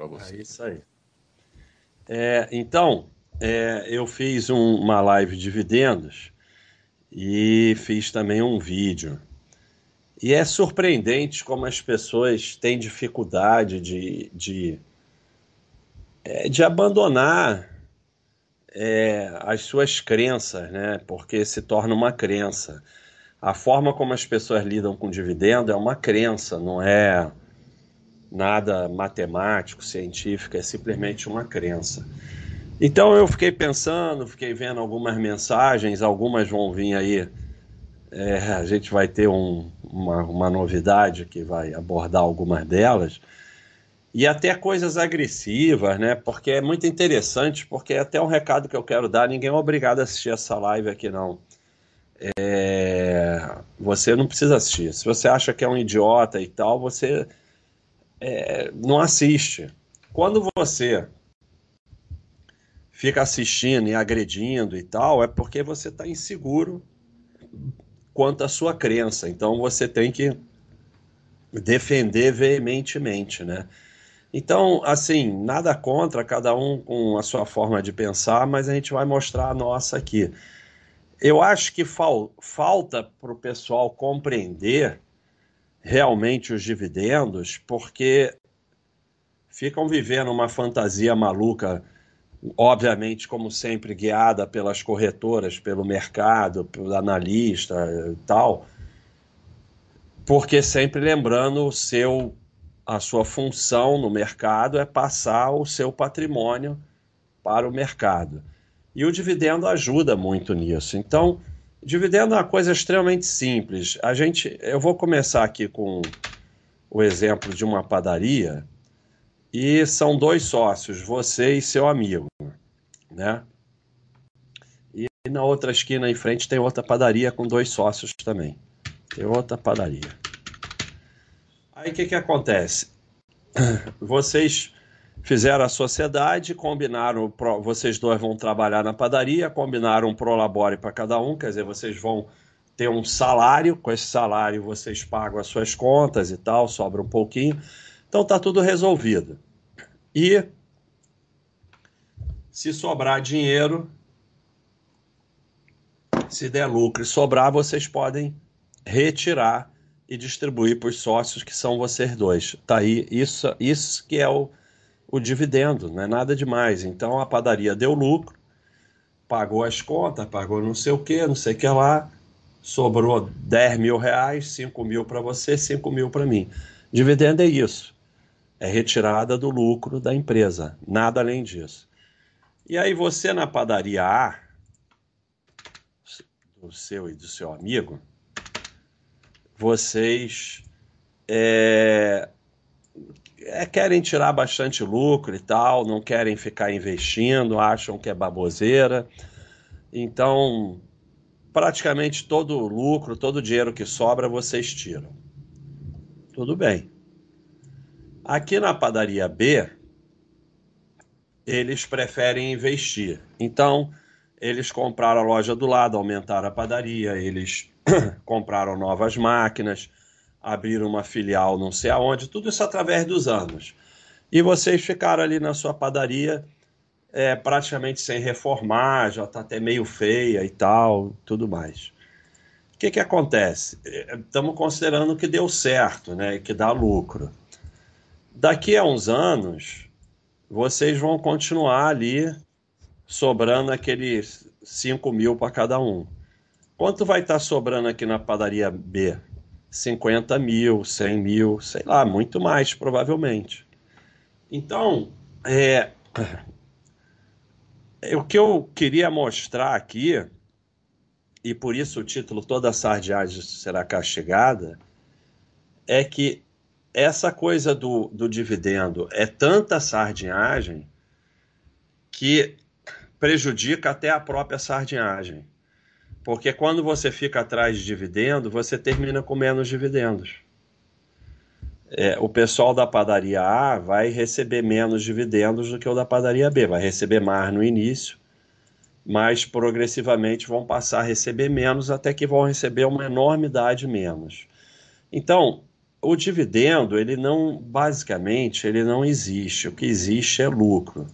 para você. É isso aí. É, então, é, eu fiz um, uma live de dividendos e fiz também um vídeo. E é surpreendente como as pessoas têm dificuldade de, de, é, de abandonar é, as suas crenças, né? Porque se torna uma crença. A forma como as pessoas lidam com dividendo é uma crença, não é nada matemático, científico, é simplesmente uma crença. Então eu fiquei pensando, fiquei vendo algumas mensagens, algumas vão vir aí. É, a gente vai ter um, uma, uma novidade que vai abordar algumas delas e até coisas agressivas, né? Porque é muito interessante, porque é até um recado que eu quero dar, ninguém é obrigado a assistir essa live aqui, não. É... Você não precisa assistir. Se você acha que é um idiota e tal, você é... não assiste. Quando você fica assistindo e agredindo e tal, é porque você está inseguro quanto à sua crença. Então você tem que defender veementemente, né? Então, assim, nada contra, cada um com a sua forma de pensar, mas a gente vai mostrar a nossa aqui. Eu acho que fal falta para o pessoal compreender realmente os dividendos, porque ficam vivendo uma fantasia maluca, obviamente, como sempre, guiada pelas corretoras, pelo mercado, pelo analista e tal, porque sempre lembrando o seu a sua função no mercado é passar o seu patrimônio para o mercado. E o dividendo ajuda muito nisso. Então, dividendo é uma coisa extremamente simples. A gente, eu vou começar aqui com o exemplo de uma padaria e são dois sócios, você e seu amigo, né? E na outra esquina em frente tem outra padaria com dois sócios também. Tem outra padaria. Aí o que, que acontece? Vocês fizeram a sociedade, combinaram, vocês dois vão trabalhar na padaria, combinaram um prolabore para cada um, quer dizer, vocês vão ter um salário, com esse salário vocês pagam as suas contas e tal, sobra um pouquinho. Então tá tudo resolvido. E se sobrar dinheiro, se der lucro e sobrar, vocês podem retirar e distribuir para os sócios que são vocês dois. Tá aí, isso, isso que é o, o dividendo, não é nada demais. Então a padaria deu lucro, pagou as contas, pagou não sei o que, não sei o que lá, sobrou 10 mil reais, 5 mil para você, 5 mil para mim. Dividendo é isso. É retirada do lucro da empresa, nada além disso. E aí você na padaria A, do seu e do seu amigo, vocês é, é, querem tirar bastante lucro e tal, não querem ficar investindo, acham que é baboseira. Então, praticamente todo o lucro, todo o dinheiro que sobra, vocês tiram. Tudo bem. Aqui na padaria B, eles preferem investir. Então, eles compraram a loja do lado, aumentaram a padaria, eles compraram novas máquinas, abriram uma filial não sei aonde, tudo isso através dos anos. E vocês ficaram ali na sua padaria é, praticamente sem reformar, já está até meio feia e tal, tudo mais. O que, que acontece? Estamos considerando que deu certo, né, que dá lucro. Daqui a uns anos, vocês vão continuar ali sobrando aqueles 5 mil para cada um. Quanto vai estar tá sobrando aqui na padaria B? 50 mil, 100 mil, sei lá, muito mais, provavelmente. Então, é, é, o que eu queria mostrar aqui, e por isso o título Toda Sardiagem Será Castigada, é que essa coisa do, do dividendo é tanta sardinhagem que prejudica até a própria sardinhagem. Porque quando você fica atrás de dividendo, você termina com menos dividendos. É, o pessoal da padaria A vai receber menos dividendos do que o da padaria B. Vai receber mais no início, mas progressivamente vão passar a receber menos até que vão receber uma enormidade menos. Então, o dividendo, ele não, basicamente, ele não existe. O que existe é lucro.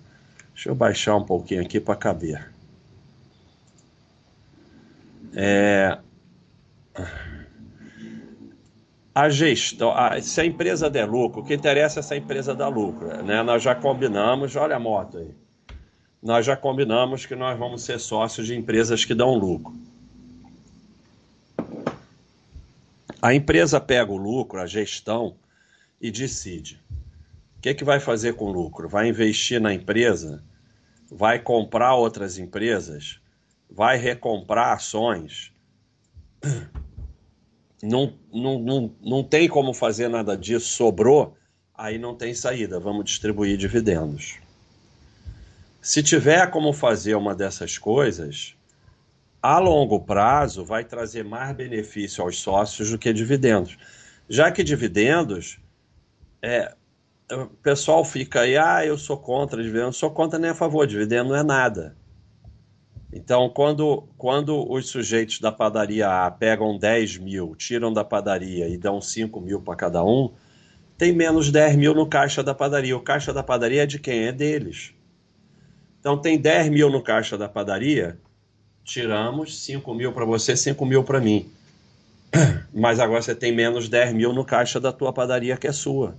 Deixa eu baixar um pouquinho aqui para caber. É... A gestão, a, se a empresa der lucro, o que interessa é se a empresa dar lucro. Né? Nós já combinamos, olha a moto aí. Nós já combinamos que nós vamos ser sócios de empresas que dão lucro. A empresa pega o lucro, a gestão, e decide. O que, que vai fazer com o lucro? Vai investir na empresa? Vai comprar outras empresas? Vai recomprar ações? Não, não, não, não tem como fazer nada disso, sobrou, aí não tem saída, vamos distribuir dividendos. Se tiver como fazer uma dessas coisas, a longo prazo vai trazer mais benefício aos sócios do que dividendos. Já que dividendos, é, o pessoal fica aí, ah, eu sou contra dividendos, sou contra nem a favor, dividendo não é nada. Então, quando, quando os sujeitos da padaria A pegam 10 mil, tiram da padaria e dão 5 mil para cada um, tem menos 10 mil no caixa da padaria. O caixa da padaria é de quem? É deles. Então, tem 10 mil no caixa da padaria, tiramos 5 mil para você, 5 mil para mim. Mas agora você tem menos 10 mil no caixa da tua padaria que é sua.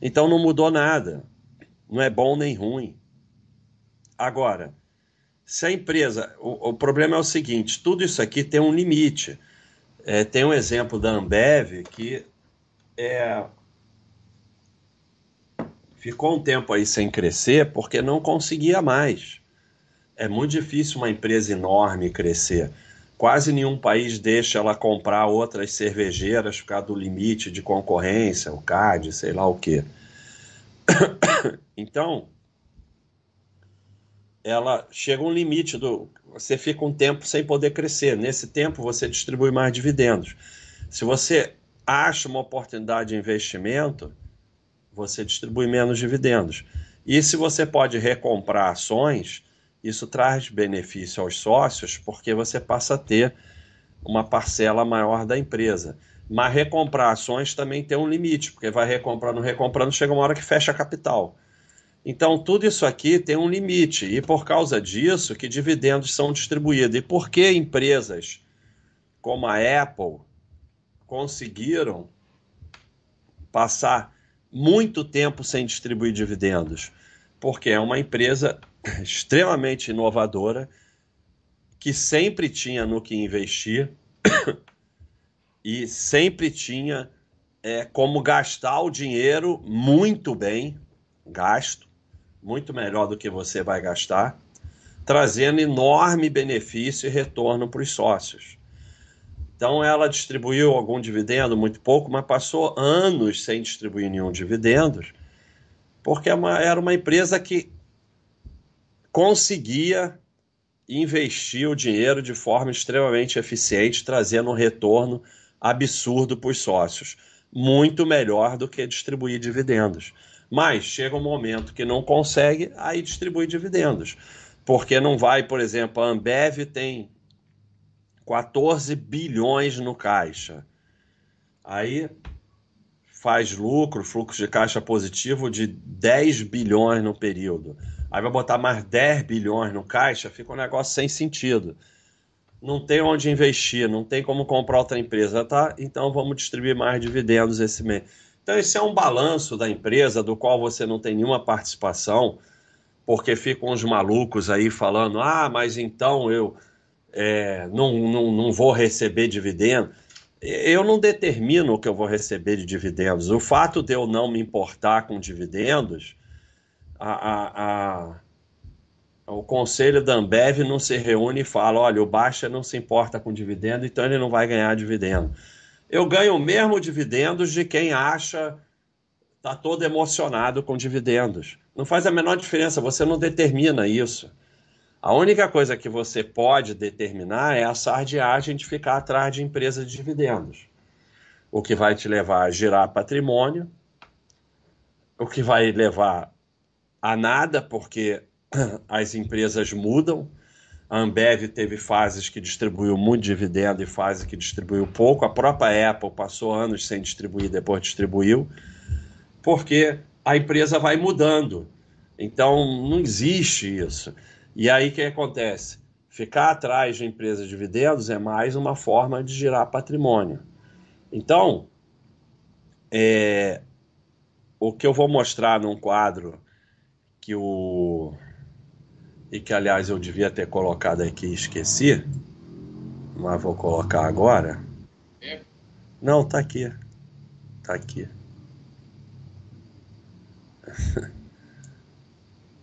Então não mudou nada. Não é bom nem ruim. Agora, se a empresa. O, o problema é o seguinte: tudo isso aqui tem um limite. É, tem um exemplo da Ambev que é, ficou um tempo aí sem crescer porque não conseguia mais é muito difícil uma empresa enorme crescer. Quase nenhum país deixa ela comprar outras cervejeiras por causa do limite de concorrência, o CAD, sei lá o quê. Então, ela chega um limite do. Você fica um tempo sem poder crescer. Nesse tempo, você distribui mais dividendos. Se você acha uma oportunidade de investimento, você distribui menos dividendos. E se você pode recomprar ações, isso traz benefício aos sócios porque você passa a ter uma parcela maior da empresa. Mas recomprar ações também tem um limite, porque vai recomprando, recomprando, chega uma hora que fecha capital. Então, tudo isso aqui tem um limite, e por causa disso que dividendos são distribuídos. E por que empresas como a Apple conseguiram passar muito tempo sem distribuir dividendos? Porque é uma empresa extremamente inovadora, que sempre tinha no que investir e sempre tinha é, como gastar o dinheiro muito bem, gasto, muito melhor do que você vai gastar, trazendo enorme benefício e retorno para os sócios. Então ela distribuiu algum dividendo, muito pouco, mas passou anos sem distribuir nenhum dividendo, porque é era uma empresa que conseguia investir o dinheiro de forma extremamente eficiente, trazendo um retorno absurdo para os sócios. Muito melhor do que distribuir dividendos. Mas chega um momento que não consegue, aí distribui dividendos. Porque não vai, por exemplo, a Ambev tem 14 bilhões no caixa. Aí faz lucro, fluxo de caixa positivo de 10 bilhões no período aí vai botar mais 10 bilhões no caixa, fica um negócio sem sentido. Não tem onde investir, não tem como comprar outra empresa, tá? Então vamos distribuir mais dividendos esse mês. Então esse é um balanço da empresa do qual você não tem nenhuma participação, porque ficam uns malucos aí falando, ah, mas então eu é, não, não, não vou receber dividendo. Eu não determino o que eu vou receber de dividendos. O fato de eu não me importar com dividendos a, a, a, o conselho da Ambev não se reúne e fala: olha, o Baixa não se importa com dividendo, então ele não vai ganhar dividendo. Eu ganho o mesmo dividendos de quem acha está todo emocionado com dividendos. Não faz a menor diferença, você não determina isso. A única coisa que você pode determinar é a sardiagem de ficar atrás de empresas de dividendos. O que vai te levar a girar patrimônio, o que vai levar a nada, porque as empresas mudam, A Ambev teve fases que distribuiu muito dividendo e fases que distribuiu pouco. A própria Apple passou anos sem distribuir, depois distribuiu, porque a empresa vai mudando. Então, não existe isso. E aí o que acontece? Ficar atrás de empresas de dividendos é mais uma forma de girar patrimônio. Então, é, o que eu vou mostrar num quadro que o e que aliás eu devia ter colocado aqui e esqueci, mas vou colocar agora. É. Não, tá aqui. Tá aqui.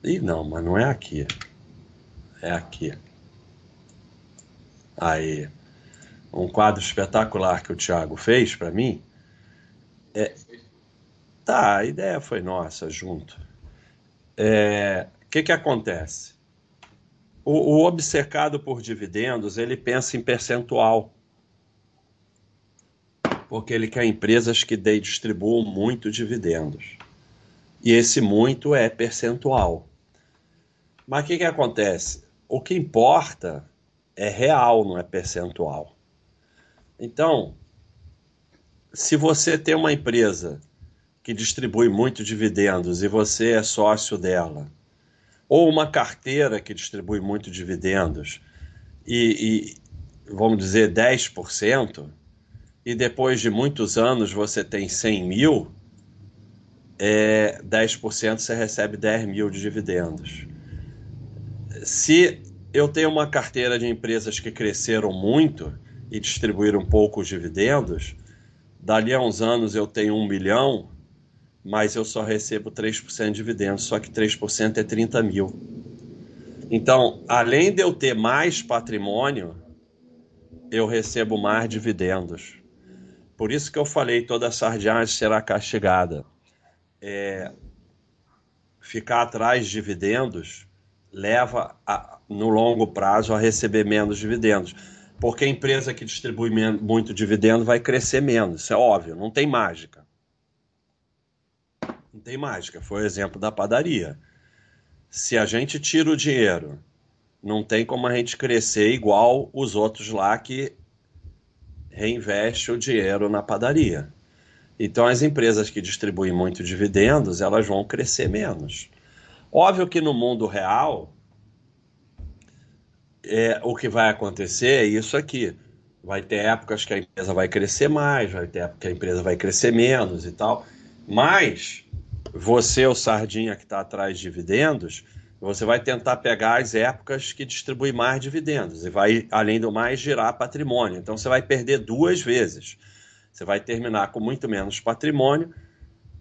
Ih, não, mas não é aqui. É aqui. Aí, um quadro espetacular que o Thiago fez para mim. É... Tá, a ideia foi nossa junto. É... O que que acontece? O, o obcecado por dividendos, ele pensa em percentual. Porque ele quer empresas que distribuam muito dividendos. E esse muito é percentual. Mas o que, que acontece? O que importa é real, não é percentual. Então, se você tem uma empresa que distribui muito dividendos e você é sócio dela, ou uma carteira que distribui muito dividendos e, e vamos dizer 10%, e depois de muitos anos você tem 100 mil, é, 10% você recebe 10 mil de dividendos. Se eu tenho uma carteira de empresas que cresceram muito e distribuíram poucos dividendos, dali a uns anos eu tenho um milhão, mas eu só recebo 3% de dividendos, só que 3% é 30 mil. Então, além de eu ter mais patrimônio, eu recebo mais dividendos. Por isso que eu falei, toda sardinha será castigada. É, ficar atrás de dividendos leva a, no longo prazo a receber menos dividendos. Porque a empresa que distribui muito dividendo vai crescer menos, isso é óbvio, não tem mágica. Não tem mágica. Foi o exemplo da padaria. Se a gente tira o dinheiro, não tem como a gente crescer igual os outros lá que reinveste o dinheiro na padaria. Então as empresas que distribuem muito dividendos, elas vão crescer menos. Óbvio que no mundo real, é, o que vai acontecer é isso aqui. Vai ter épocas que a empresa vai crescer mais, vai ter épocas que a empresa vai crescer menos e tal. Mas você, o sardinha que está atrás de dividendos, você vai tentar pegar as épocas que distribui mais dividendos e vai, além do mais, girar patrimônio. Então você vai perder duas vezes. Você vai terminar com muito menos patrimônio.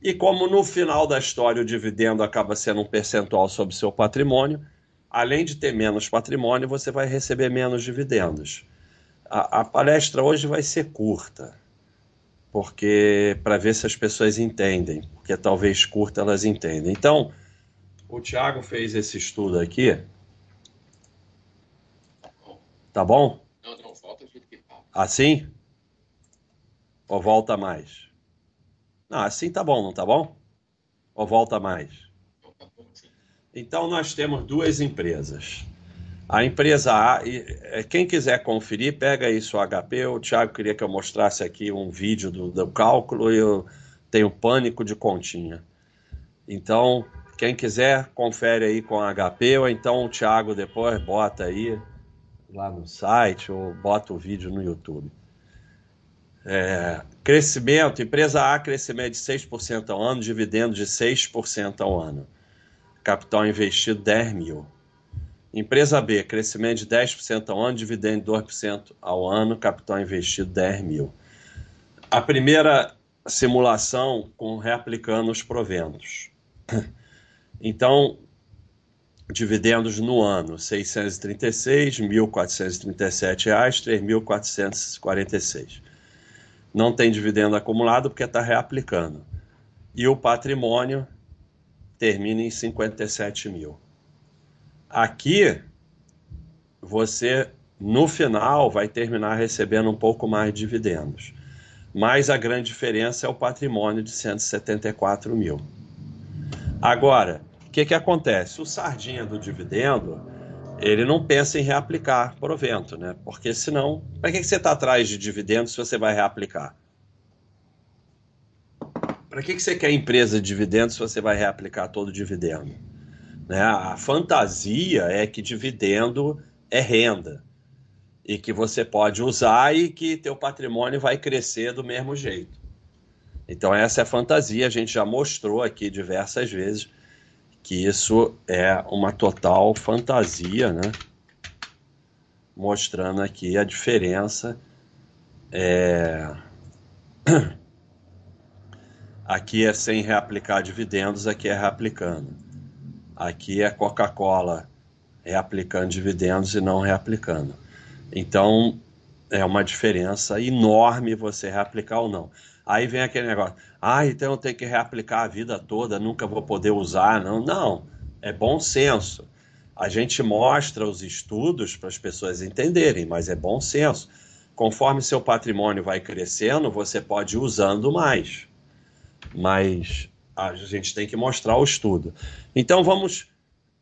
E como no final da história o dividendo acaba sendo um percentual sobre seu patrimônio, além de ter menos patrimônio, você vai receber menos dividendos. A, a palestra hoje vai ser curta porque para ver se as pessoas entendem, porque talvez curta elas entendem. Então, o Tiago fez esse estudo aqui. Tá bom? Não, não, volta tá. Assim? Ou volta mais? Não, assim tá bom, não tá bom? Ou volta mais? Então, nós temos duas empresas. A empresa A, é, quem quiser conferir, pega aí seu HP. O Thiago queria que eu mostrasse aqui um vídeo do, do cálculo e eu tenho pânico de continha. Então, quem quiser, confere aí com a HP, ou então o Thiago depois bota aí lá no site, ou bota o vídeo no YouTube. É, crescimento, empresa A, crescimento de 6% ao ano, dividendo de 6% ao ano. Capital investido 10 mil. Empresa B, crescimento de 10% ao ano, dividendo de 2% ao ano, capital investido 10 mil. A primeira simulação com reaplicando os proventos. Então, dividendos no ano, R$ 636, R$ 1.437, R$ 3.446. Não tem dividendo acumulado porque está reaplicando. E o patrimônio termina em 57 mil. Aqui, você no final vai terminar recebendo um pouco mais de dividendos. Mas a grande diferença é o patrimônio de 174 mil. Agora, o que, que acontece? O sardinha do dividendo, ele não pensa em reaplicar provento, né? Porque senão, para que você está atrás de dividendos se você vai reaplicar? Para que você quer empresa de dividendos se você vai reaplicar todo o dividendo? Né? A fantasia é que dividendo é renda e que você pode usar e que teu patrimônio vai crescer do mesmo jeito. Então essa é a fantasia, a gente já mostrou aqui diversas vezes que isso é uma total fantasia, né? Mostrando aqui a diferença. É... Aqui é sem reaplicar dividendos, aqui é reaplicando. Aqui é Coca-Cola reaplicando dividendos e não reaplicando. Então, é uma diferença enorme você reaplicar ou não. Aí vem aquele negócio, ah, então eu tenho que reaplicar a vida toda, nunca vou poder usar. Não, não, é bom senso. A gente mostra os estudos para as pessoas entenderem, mas é bom senso. Conforme seu patrimônio vai crescendo, você pode ir usando mais. Mas a gente tem que mostrar o estudo. Então vamos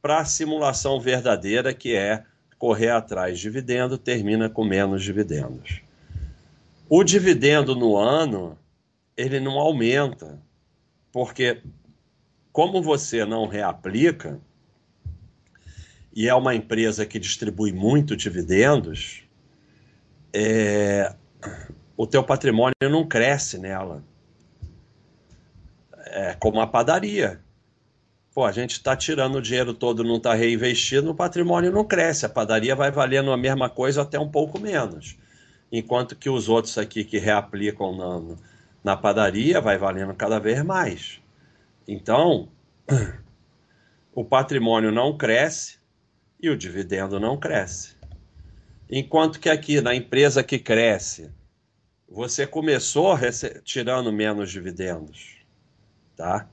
para a simulação verdadeira, que é correr atrás de dividendo, termina com menos dividendos. O dividendo no ano ele não aumenta, porque como você não reaplica e é uma empresa que distribui muito dividendos, é, o teu patrimônio não cresce nela. É como a padaria. Pô, a gente está tirando o dinheiro todo, não está reinvestindo, o patrimônio não cresce. A padaria vai valendo a mesma coisa até um pouco menos. Enquanto que os outros aqui que reaplicam na, na padaria vai valendo cada vez mais. Então, o patrimônio não cresce e o dividendo não cresce. Enquanto que aqui na empresa que cresce, você começou tirando menos dividendos, tá?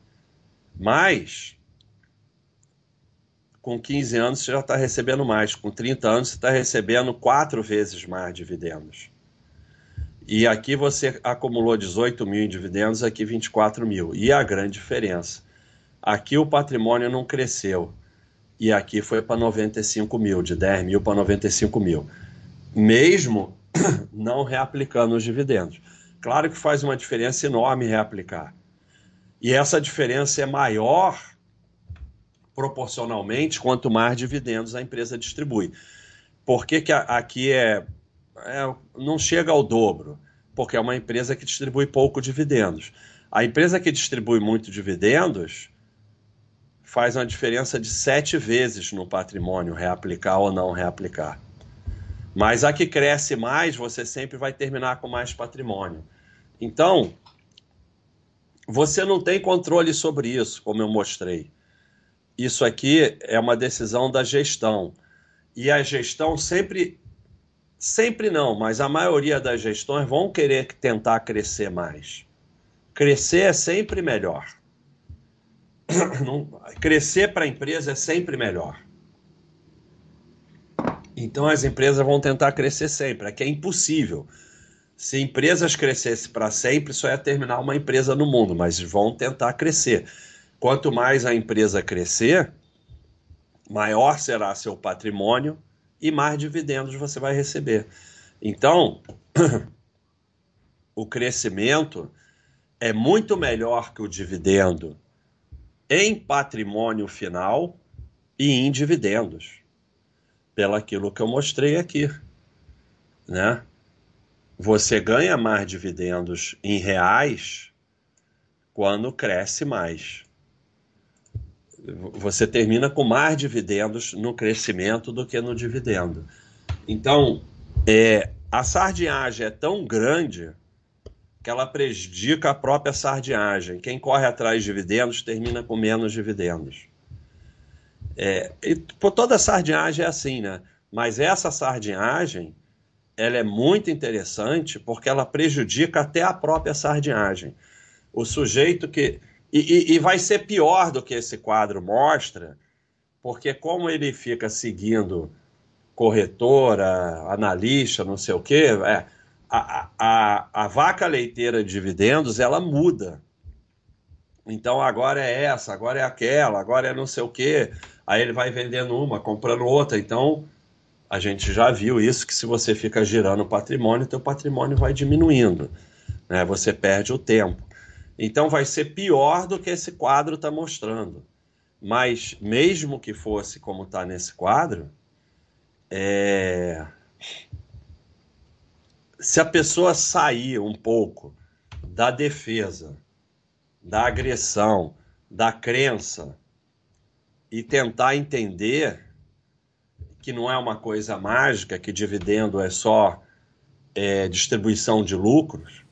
Mas com 15 anos você já está recebendo mais, com 30 anos você está recebendo quatro vezes mais dividendos. E aqui você acumulou 18 mil em dividendos, aqui 24 mil. E a grande diferença? Aqui o patrimônio não cresceu. E aqui foi para 95 mil, de 10 mil para 95 mil. Mesmo não reaplicando os dividendos. Claro que faz uma diferença enorme reaplicar. E essa diferença é maior proporcionalmente quanto mais dividendos a empresa distribui. Por que, que aqui é é, não chega ao dobro, porque é uma empresa que distribui pouco dividendos. A empresa que distribui muito dividendos faz uma diferença de sete vezes no patrimônio, reaplicar ou não reaplicar. Mas a que cresce mais, você sempre vai terminar com mais patrimônio. Então, você não tem controle sobre isso, como eu mostrei. Isso aqui é uma decisão da gestão. E a gestão sempre Sempre não, mas a maioria das gestões vão querer tentar crescer mais. Crescer é sempre melhor. crescer para a empresa é sempre melhor. Então as empresas vão tentar crescer sempre, aqui é impossível. Se empresas crescessem para sempre, só ia terminar uma empresa no mundo, mas vão tentar crescer. Quanto mais a empresa crescer, maior será seu patrimônio e mais dividendos você vai receber. Então, o crescimento é muito melhor que o dividendo em patrimônio final e em dividendos, pelaquilo que eu mostrei aqui, né? Você ganha mais dividendos em reais quando cresce mais você termina com mais dividendos no crescimento do que no dividendo. Então, é, a sardinhagem é tão grande que ela prejudica a própria sardinhagem. Quem corre atrás de dividendos termina com menos dividendos. É, e, por toda sardinhagem é assim, né? Mas essa sardinhagem ela é muito interessante porque ela prejudica até a própria sardinhagem. O sujeito que e, e, e, vai ser pior do que esse quadro mostra, porque como ele fica seguindo corretora, analista, não sei o quê, é, a, a, a vaca leiteira de dividendos ela muda. Então agora é essa, agora é aquela, agora é não sei o quê. Aí ele vai vendendo uma, comprando outra. Então a gente já viu isso que se você fica girando o patrimônio, teu patrimônio vai diminuindo, né? Você perde o tempo. Então vai ser pior do que esse quadro está mostrando. Mas mesmo que fosse como está nesse quadro, é... se a pessoa sair um pouco da defesa, da agressão, da crença e tentar entender que não é uma coisa mágica, que dividendo é só é, distribuição de lucros.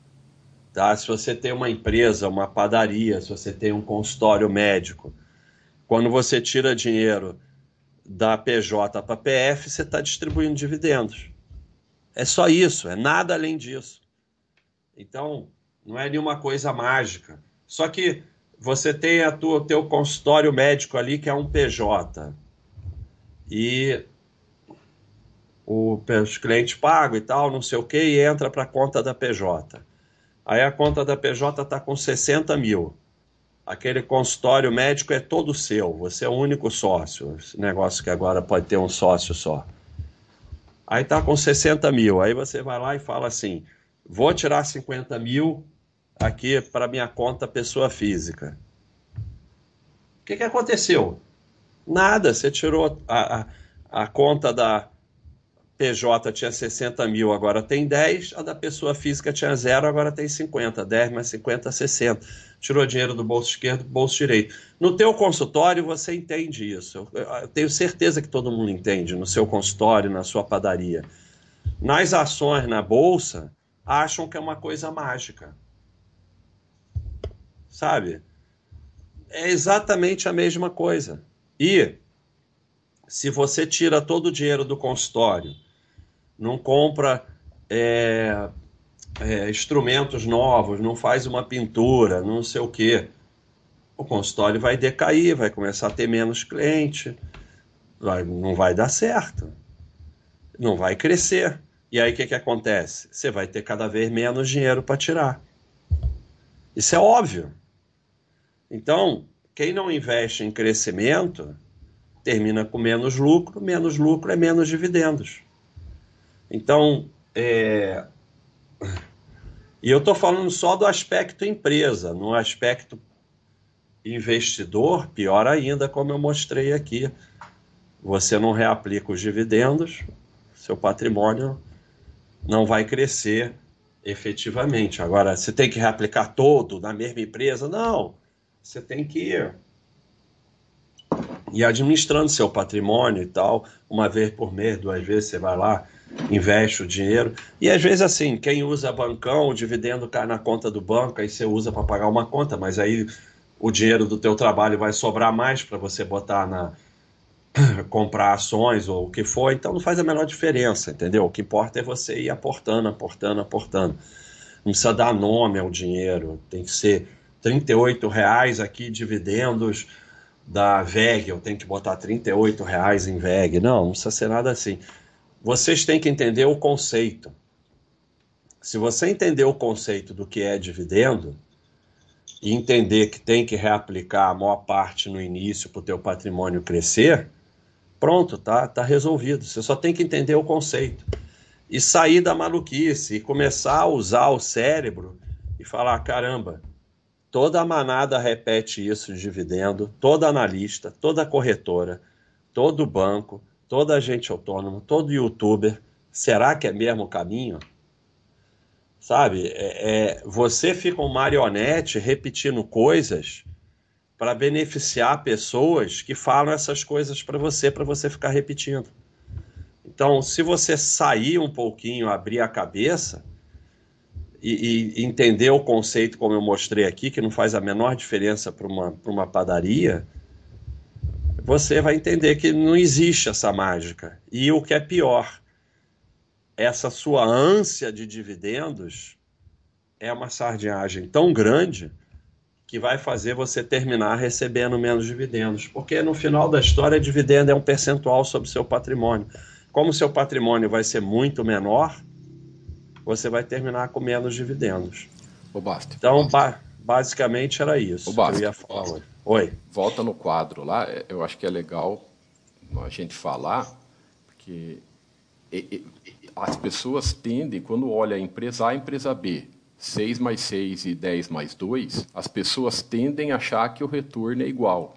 Tá? Se você tem uma empresa, uma padaria, se você tem um consultório médico, quando você tira dinheiro da PJ para PF, você está distribuindo dividendos. É só isso, é nada além disso. Então, não é nenhuma coisa mágica. Só que você tem a o teu consultório médico ali que é um PJ. E o, os clientes pagam e tal, não sei o que, e entra para a conta da PJ. Aí a conta da PJ está com 60 mil. Aquele consultório médico é todo seu, você é o único sócio. Esse negócio que agora pode ter um sócio só. Aí está com 60 mil. Aí você vai lá e fala assim: vou tirar 50 mil aqui para minha conta pessoa física. O que, que aconteceu? Nada, você tirou a, a, a conta da, PJ tinha 60 mil, agora tem 10, a da pessoa física tinha zero, agora tem 50, 10 mais 50, 60. Tirou dinheiro do bolso esquerdo do bolso direito. No teu consultório você entende isso. Eu tenho certeza que todo mundo entende no seu consultório, na sua padaria. Nas ações na bolsa, acham que é uma coisa mágica. Sabe? É exatamente a mesma coisa. E se você tira todo o dinheiro do consultório não compra é, é, instrumentos novos, não faz uma pintura, não sei o quê. O consultório vai decair, vai começar a ter menos cliente, vai, não vai dar certo, não vai crescer. E aí o que, que acontece? Você vai ter cada vez menos dinheiro para tirar. Isso é óbvio. Então, quem não investe em crescimento termina com menos lucro, menos lucro é menos dividendos. Então, é... e eu estou falando só do aspecto empresa, no aspecto investidor, pior ainda, como eu mostrei aqui. Você não reaplica os dividendos, seu patrimônio não vai crescer efetivamente. Agora, você tem que reaplicar todo na mesma empresa? Não. Você tem que ir, ir administrando seu patrimônio e tal, uma vez por mês, duas vezes você vai lá investe o dinheiro. E às vezes, assim, quem usa bancão, o dividendo cai na conta do banco, aí você usa para pagar uma conta, mas aí o dinheiro do teu trabalho vai sobrar mais para você botar na comprar ações ou o que for, então não faz a menor diferença, entendeu? O que importa é você ir aportando, aportando, aportando. Não precisa dar nome ao dinheiro, tem que ser 38 reais aqui dividendos da VEG, eu tenho que botar 38 reais em VEG. Não, não precisa ser nada assim vocês têm que entender o conceito. Se você entender o conceito do que é dividendo e entender que tem que reaplicar a maior parte no início para o teu patrimônio crescer, pronto, tá, tá resolvido. Você só tem que entender o conceito e sair da maluquice e começar a usar o cérebro e falar, caramba, toda manada repete isso de dividendo, toda analista, toda corretora, todo banco, todo agente autônomo, todo youtuber, será que é mesmo o caminho? Sabe, é, é, você fica um marionete repetindo coisas para beneficiar pessoas que falam essas coisas para você, para você ficar repetindo. Então, se você sair um pouquinho, abrir a cabeça e, e entender o conceito como eu mostrei aqui, que não faz a menor diferença para uma, uma padaria, você vai entender que não existe essa mágica. E o que é pior, essa sua ânsia de dividendos é uma sardinhagem tão grande que vai fazer você terminar recebendo menos dividendos. Porque no final da história, dividendo é um percentual sobre o seu patrimônio. Como seu patrimônio vai ser muito menor, você vai terminar com menos dividendos. O basta. Então, ba basicamente era isso. O eu ia falar. Oi. Volta no quadro lá, é, eu acho que é legal a gente falar, porque as pessoas tendem, quando olha a empresa A e a empresa B, 6 mais 6 e 10 mais 2, as pessoas tendem a achar que o retorno é igual.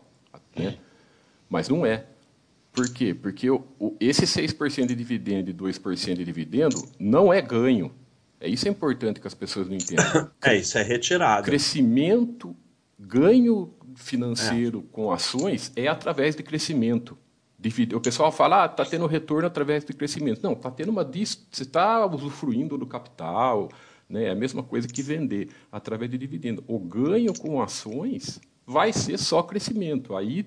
Né? Mas não é. Por quê? Porque o, o, esse 6% de dividendo e 2% de dividendo não é ganho. É isso é importante que as pessoas não entendam. É, isso é retirado. Crescimento, ganho financeiro é. com ações é através de crescimento. O pessoal fala, ah, está tendo retorno através de crescimento. Não, está tendo uma. Você está usufruindo do capital, né? é a mesma coisa que vender através de dividendo. O ganho com ações vai ser só crescimento. Aí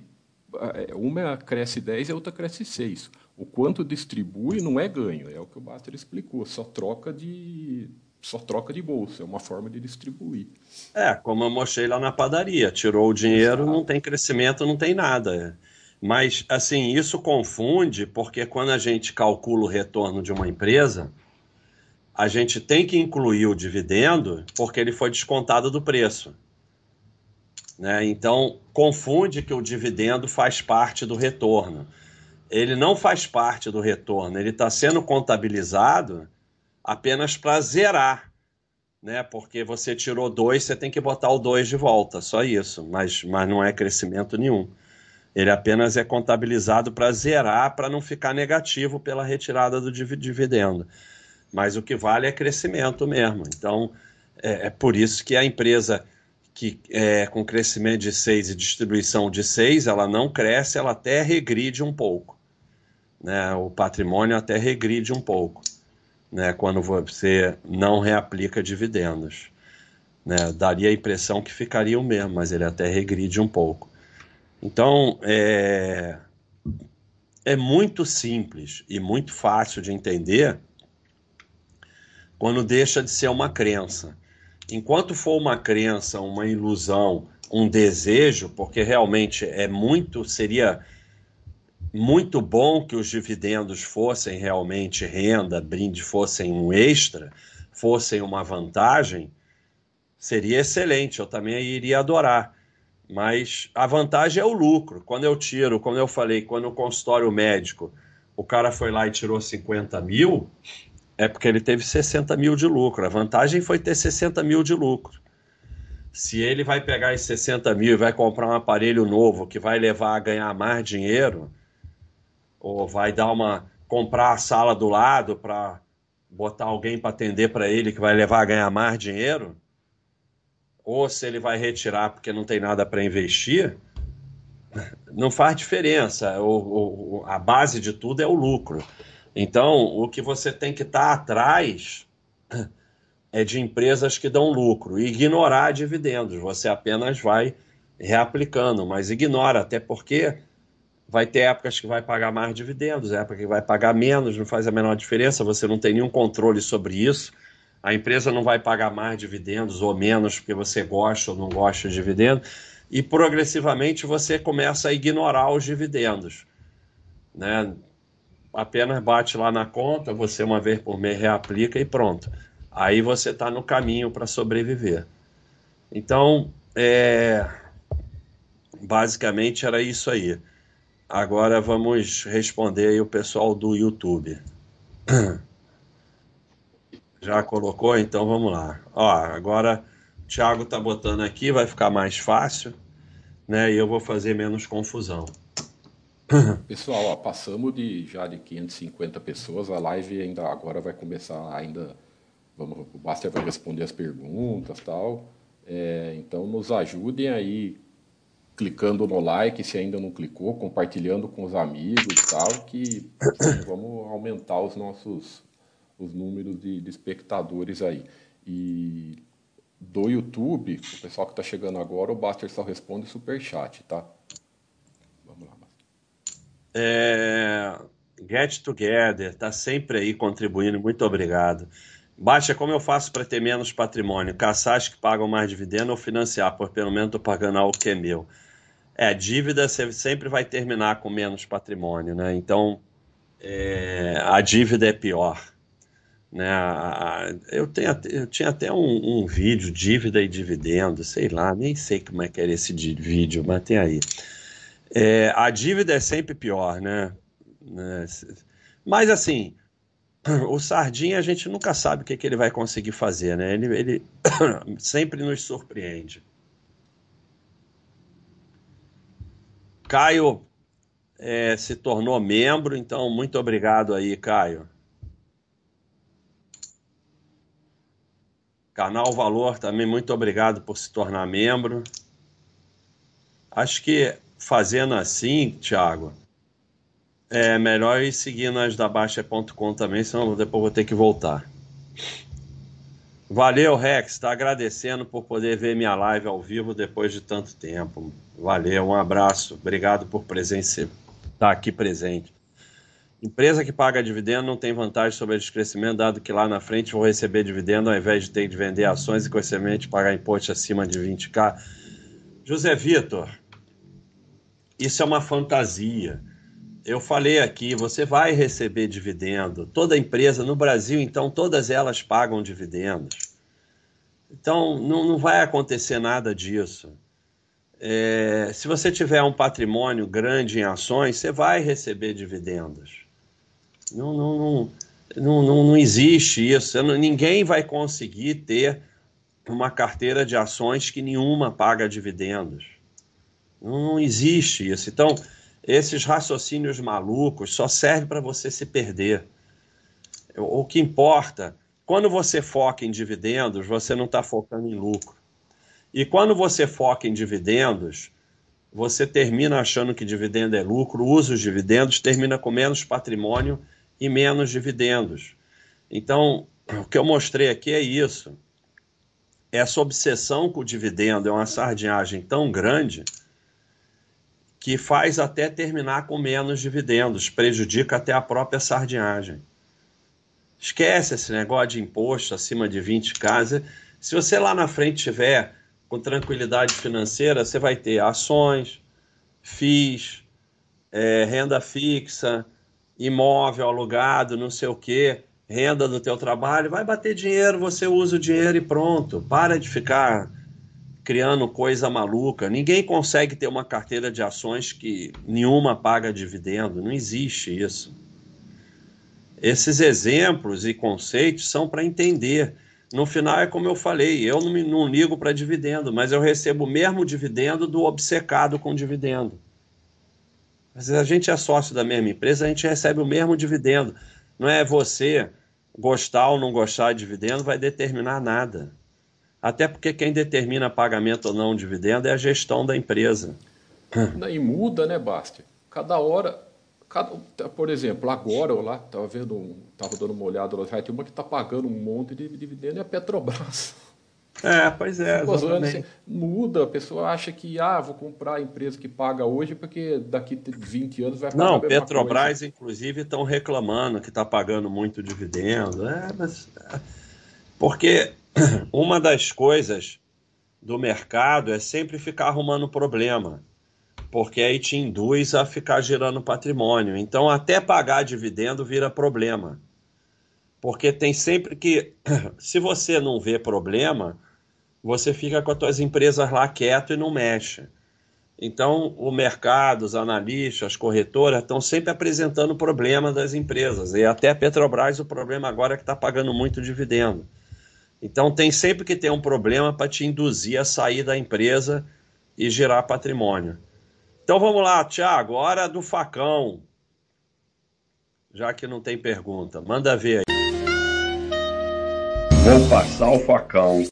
é, uma cresce 10 e a outra cresce 6. O quanto distribui não é ganho, é o que o Baster explicou, só troca de só troca de bolsa, é uma forma de distribuir. É, como eu mostrei lá na padaria, tirou o dinheiro, Exato. não tem crescimento, não tem nada. Mas, assim, isso confunde, porque quando a gente calcula o retorno de uma empresa, a gente tem que incluir o dividendo, porque ele foi descontado do preço. Né? Então, confunde que o dividendo faz parte do retorno. Ele não faz parte do retorno, ele está sendo contabilizado apenas para zerar. Né? Porque você tirou dois, você tem que botar o dois de volta, só isso. Mas, mas não é crescimento nenhum. Ele apenas é contabilizado para zerar, para não ficar negativo pela retirada do dividendo. Mas o que vale é crescimento mesmo. Então, é, é por isso que a empresa que é, com crescimento de 6 e distribuição de 6, ela não cresce, ela até regride um pouco. Né? O patrimônio até regride um pouco, né? quando você não reaplica dividendos. Né? Daria a impressão que ficaria o mesmo, mas ele até regride um pouco. Então, é, é muito simples e muito fácil de entender quando deixa de ser uma crença enquanto for uma crença, uma ilusão, um desejo, porque realmente é muito, seria muito bom que os dividendos fossem realmente renda, brinde fossem um extra, fossem uma vantagem, seria excelente, eu também iria adorar. Mas a vantagem é o lucro. Quando eu tiro, como eu falei, quando o consultório médico, o cara foi lá e tirou 50 mil, é porque ele teve 60 mil de lucro. A vantagem foi ter 60 mil de lucro. Se ele vai pegar esses 60 mil e vai comprar um aparelho novo que vai levar a ganhar mais dinheiro, ou vai dar uma comprar a sala do lado para botar alguém para atender para ele que vai levar a ganhar mais dinheiro, ou se ele vai retirar porque não tem nada para investir, não faz diferença. O, o, a base de tudo é o lucro. Então, o que você tem que estar tá atrás é de empresas que dão lucro e ignorar dividendos. Você apenas vai reaplicando, mas ignora, até porque vai ter épocas que vai pagar mais dividendos, época que vai pagar menos, não faz a menor diferença, você não tem nenhum controle sobre isso. A empresa não vai pagar mais dividendos ou menos porque você gosta ou não gosta de dividendos, e progressivamente você começa a ignorar os dividendos. Né? apenas bate lá na conta, você uma vez por mês reaplica e pronto. Aí você está no caminho para sobreviver. Então, é, basicamente era isso aí. Agora vamos responder aí o pessoal do YouTube. Já colocou? Então vamos lá. Ó, agora o Thiago está botando aqui, vai ficar mais fácil, né? E eu vou fazer menos confusão. Pessoal, ó, passamos de já de 550 pessoas, a live ainda agora vai começar ainda, vamos, o Baster vai responder as perguntas tal. É, então nos ajudem aí clicando no like se ainda não clicou, compartilhando com os amigos e tal, que vamos aumentar os nossos os números de, de espectadores aí. E do YouTube, o pessoal que está chegando agora, o Baster só responde super chat, tá? É... Get Together está sempre aí contribuindo, muito obrigado. Baixa como eu faço para ter menos patrimônio? Caçar as que pagam mais dividendo ou financiar, por pelo menos estou pagando algo que é meu. É, dívida você sempre vai terminar com menos patrimônio, né? Então, é... a dívida é pior. Né? Eu, tenho, eu tinha até um, um, vídeo, dívida e dividendo, sei lá, nem sei como é que era esse vídeo, mas tem aí. É, a dívida é sempre pior, né? né? Mas assim, o Sardinha a gente nunca sabe o que, que ele vai conseguir fazer, né? Ele, ele sempre nos surpreende. Caio é, se tornou membro, então muito obrigado aí, Caio. Canal Valor também, muito obrigado por se tornar membro. Acho que fazendo assim, Thiago, é melhor ir seguindo as da Baixa.com também, senão depois vou ter que voltar. Valeu, Rex. Está agradecendo por poder ver minha live ao vivo depois de tanto tempo. Valeu, um abraço. Obrigado por presença, estar tá aqui presente. Empresa que paga dividendo não tem vantagem sobre esse crescimento, dado que lá na frente vou receber dividendo ao invés de ter de vender ações e, consequentemente, pagar imposto acima de 20k. José Vitor, isso é uma fantasia. Eu falei aqui, você vai receber dividendo. Toda empresa no Brasil, então, todas elas pagam dividendos. Então, não, não vai acontecer nada disso. É, se você tiver um patrimônio grande em ações, você vai receber dividendos. Não, não, não, não, não, não existe isso. Ninguém vai conseguir ter uma carteira de ações que nenhuma paga dividendos. Não, não existe isso. Então, esses raciocínios malucos só servem para você se perder. O que importa, quando você foca em dividendos, você não está focando em lucro. E quando você foca em dividendos, você termina achando que dividendo é lucro, usa os dividendos, termina com menos patrimônio e menos dividendos. Então, o que eu mostrei aqui é isso. Essa obsessão com o dividendo é uma sardinhagem tão grande que faz até terminar com menos dividendos, prejudica até a própria sardinhagem. Esquece esse negócio de imposto acima de 20 casas. Se você lá na frente tiver com tranquilidade financeira, você vai ter ações, FIIs, é, renda fixa, imóvel alugado, não sei o quê, renda do teu trabalho, vai bater dinheiro, você usa o dinheiro e pronto. Para de ficar criando coisa maluca. Ninguém consegue ter uma carteira de ações que nenhuma paga dividendo, não existe isso. Esses exemplos e conceitos são para entender. No final é como eu falei, eu não, me, não ligo para dividendo, mas eu recebo o mesmo dividendo do obcecado com dividendo. Mas a gente é sócio da mesma empresa, a gente recebe o mesmo dividendo. Não é você gostar ou não gostar de dividendo vai determinar nada. Até porque quem determina pagamento ou não de dividendo é a gestão da empresa. E muda, né, Basti? Cada hora, cada, por exemplo, agora eu lá estava vendo, estava dando uma olhada, já tem uma que está pagando um monte de dividendo é a Petrobras. É, pois é. Assim, muda, a pessoa acha que ah, vou comprar a empresa que paga hoje porque daqui 20 anos vai pagar Não, Petrobras, coisa. inclusive, estão reclamando que está pagando muito dividendo. É, mas, é, porque uma das coisas do mercado é sempre ficar arrumando problema, porque aí te induz a ficar gerando patrimônio. Então, até pagar dividendo vira problema. Porque tem sempre que, se você não vê problema, você fica com as suas empresas lá quieto e não mexe. Então, o mercado, os analistas, as corretoras estão sempre apresentando problema das empresas. E até a Petrobras, o problema agora é que está pagando muito dividendo. Então, tem sempre que ter um problema para te induzir a sair da empresa e gerar patrimônio. Então, vamos lá, Tiago, hora do facão. Já que não tem pergunta, manda ver aí. Vou passar o facão.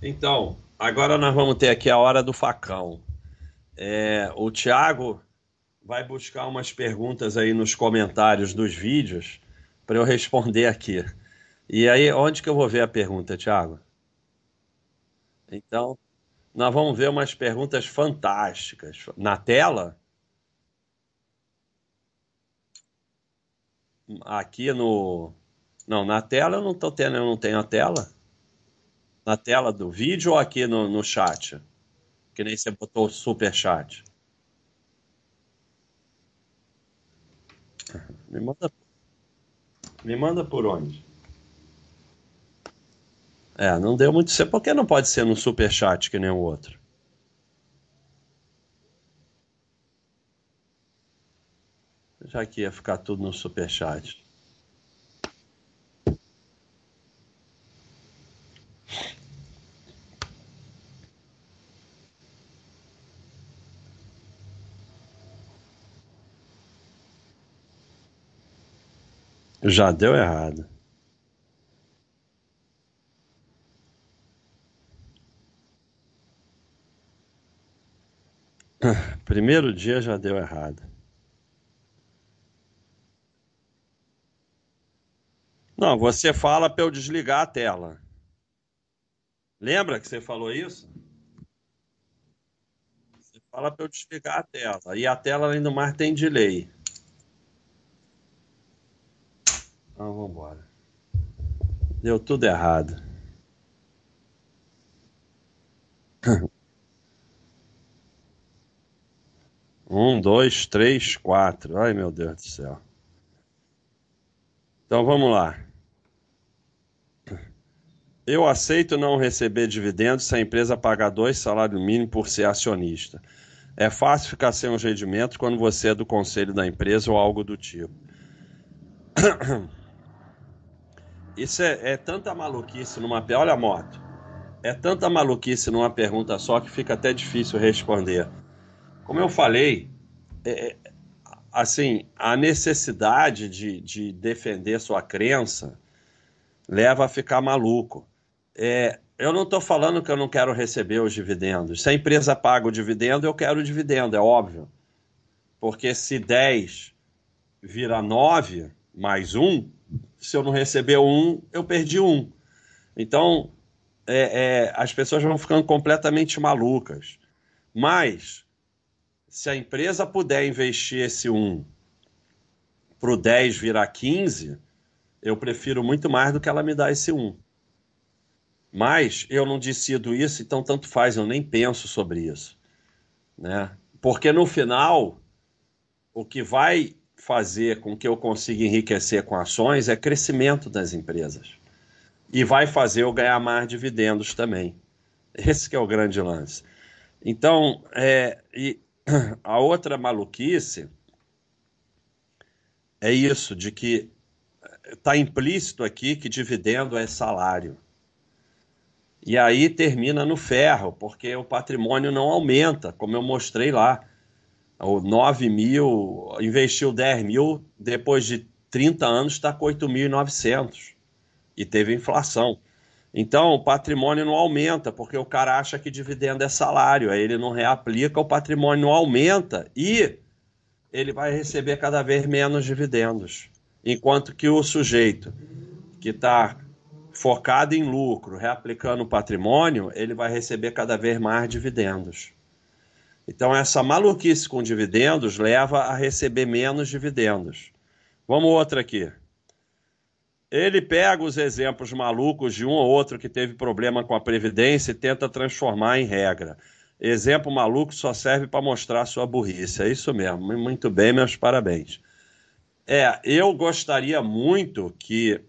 Então, agora nós vamos ter aqui a hora do facão. É, o Thiago vai buscar umas perguntas aí nos comentários dos vídeos para eu responder aqui. E aí, onde que eu vou ver a pergunta, Thiago? Então, nós vamos ver umas perguntas fantásticas. Na tela? Aqui no. Não, na tela eu não tô tendo, eu não tenho a tela. Na tela do vídeo ou aqui no, no chat? Que nem você botou super chat. Me manda, me manda por onde? É, não deu muito certo. Por que não pode ser no super chat que nem o outro? Já que ia ficar tudo no super chat. Já deu errado. Primeiro dia já deu errado. Não, você fala para eu desligar a tela. Lembra que você falou isso? Você fala para eu desligar a tela. E a tela, além do mais, tem delay. Então, vamos embora. Deu tudo errado. Um, dois, três, quatro. Ai, meu Deus do céu. Então vamos lá. Eu aceito não receber dividendos se a empresa pagar dois salários mínimos por ser acionista. É fácil ficar sem um rendimento quando você é do conselho da empresa ou algo do tipo. Isso é, é tanta maluquice numa. Olha a moto. É tanta maluquice numa pergunta só que fica até difícil responder. Como eu falei, é, é, assim, a necessidade de, de defender sua crença leva a ficar maluco. É, eu não estou falando que eu não quero receber os dividendos. Se a empresa paga o dividendo, eu quero o dividendo, é óbvio. Porque se 10 vira 9 mais 1, se eu não receber um, eu perdi um. Então, é, é, as pessoas vão ficando completamente malucas. Mas se a empresa puder investir esse 1 para o 10 virar 15, eu prefiro muito mais do que ela me dar esse 1. Mas eu não decido isso, então tanto faz, eu nem penso sobre isso. Né? Porque no final, o que vai fazer com que eu consiga enriquecer com ações é crescimento das empresas. E vai fazer eu ganhar mais dividendos também. Esse é o grande lance. Então, é, e a outra maluquice é isso, de que está implícito aqui que dividendo é salário. E aí termina no ferro, porque o patrimônio não aumenta, como eu mostrei lá. O 9 mil, investiu 10 mil, depois de 30 anos está com 8.900. E teve inflação. Então, o patrimônio não aumenta, porque o cara acha que dividendo é salário, aí ele não reaplica, o patrimônio não aumenta e ele vai receber cada vez menos dividendos. Enquanto que o sujeito que está focado em lucro, reaplicando o patrimônio, ele vai receber cada vez mais dividendos. Então, essa maluquice com dividendos leva a receber menos dividendos. Vamos outra aqui. Ele pega os exemplos malucos de um ou outro que teve problema com a Previdência e tenta transformar em regra. Exemplo maluco só serve para mostrar sua burrice. É isso mesmo. Muito bem, meus parabéns. É, eu gostaria muito que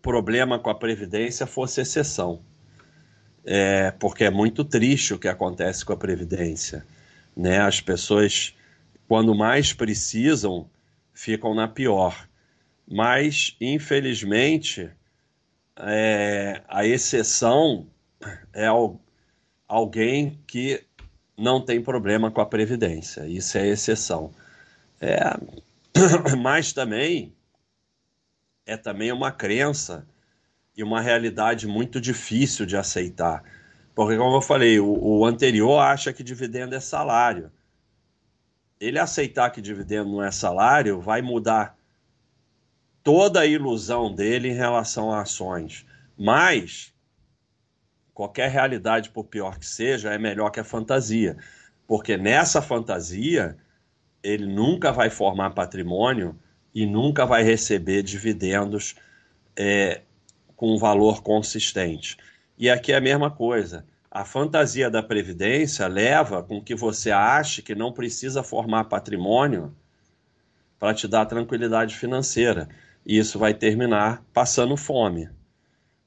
problema com a Previdência fosse exceção. É, porque é muito triste o que acontece com a Previdência. Né? As pessoas, quando mais precisam, ficam na pior mas infelizmente é, a exceção é alguém que não tem problema com a previdência. Isso é exceção. É, mas também é também uma crença e uma realidade muito difícil de aceitar. Porque, como eu falei, o, o anterior acha que dividendo é salário. Ele aceitar que dividendo não é salário vai mudar toda a ilusão dele em relação a ações. Mas qualquer realidade, por pior que seja, é melhor que a fantasia. Porque nessa fantasia, ele nunca vai formar patrimônio e nunca vai receber dividendos é, com um valor consistente. E aqui é a mesma coisa. A fantasia da previdência leva com que você ache que não precisa formar patrimônio para te dar tranquilidade financeira. E isso vai terminar passando fome.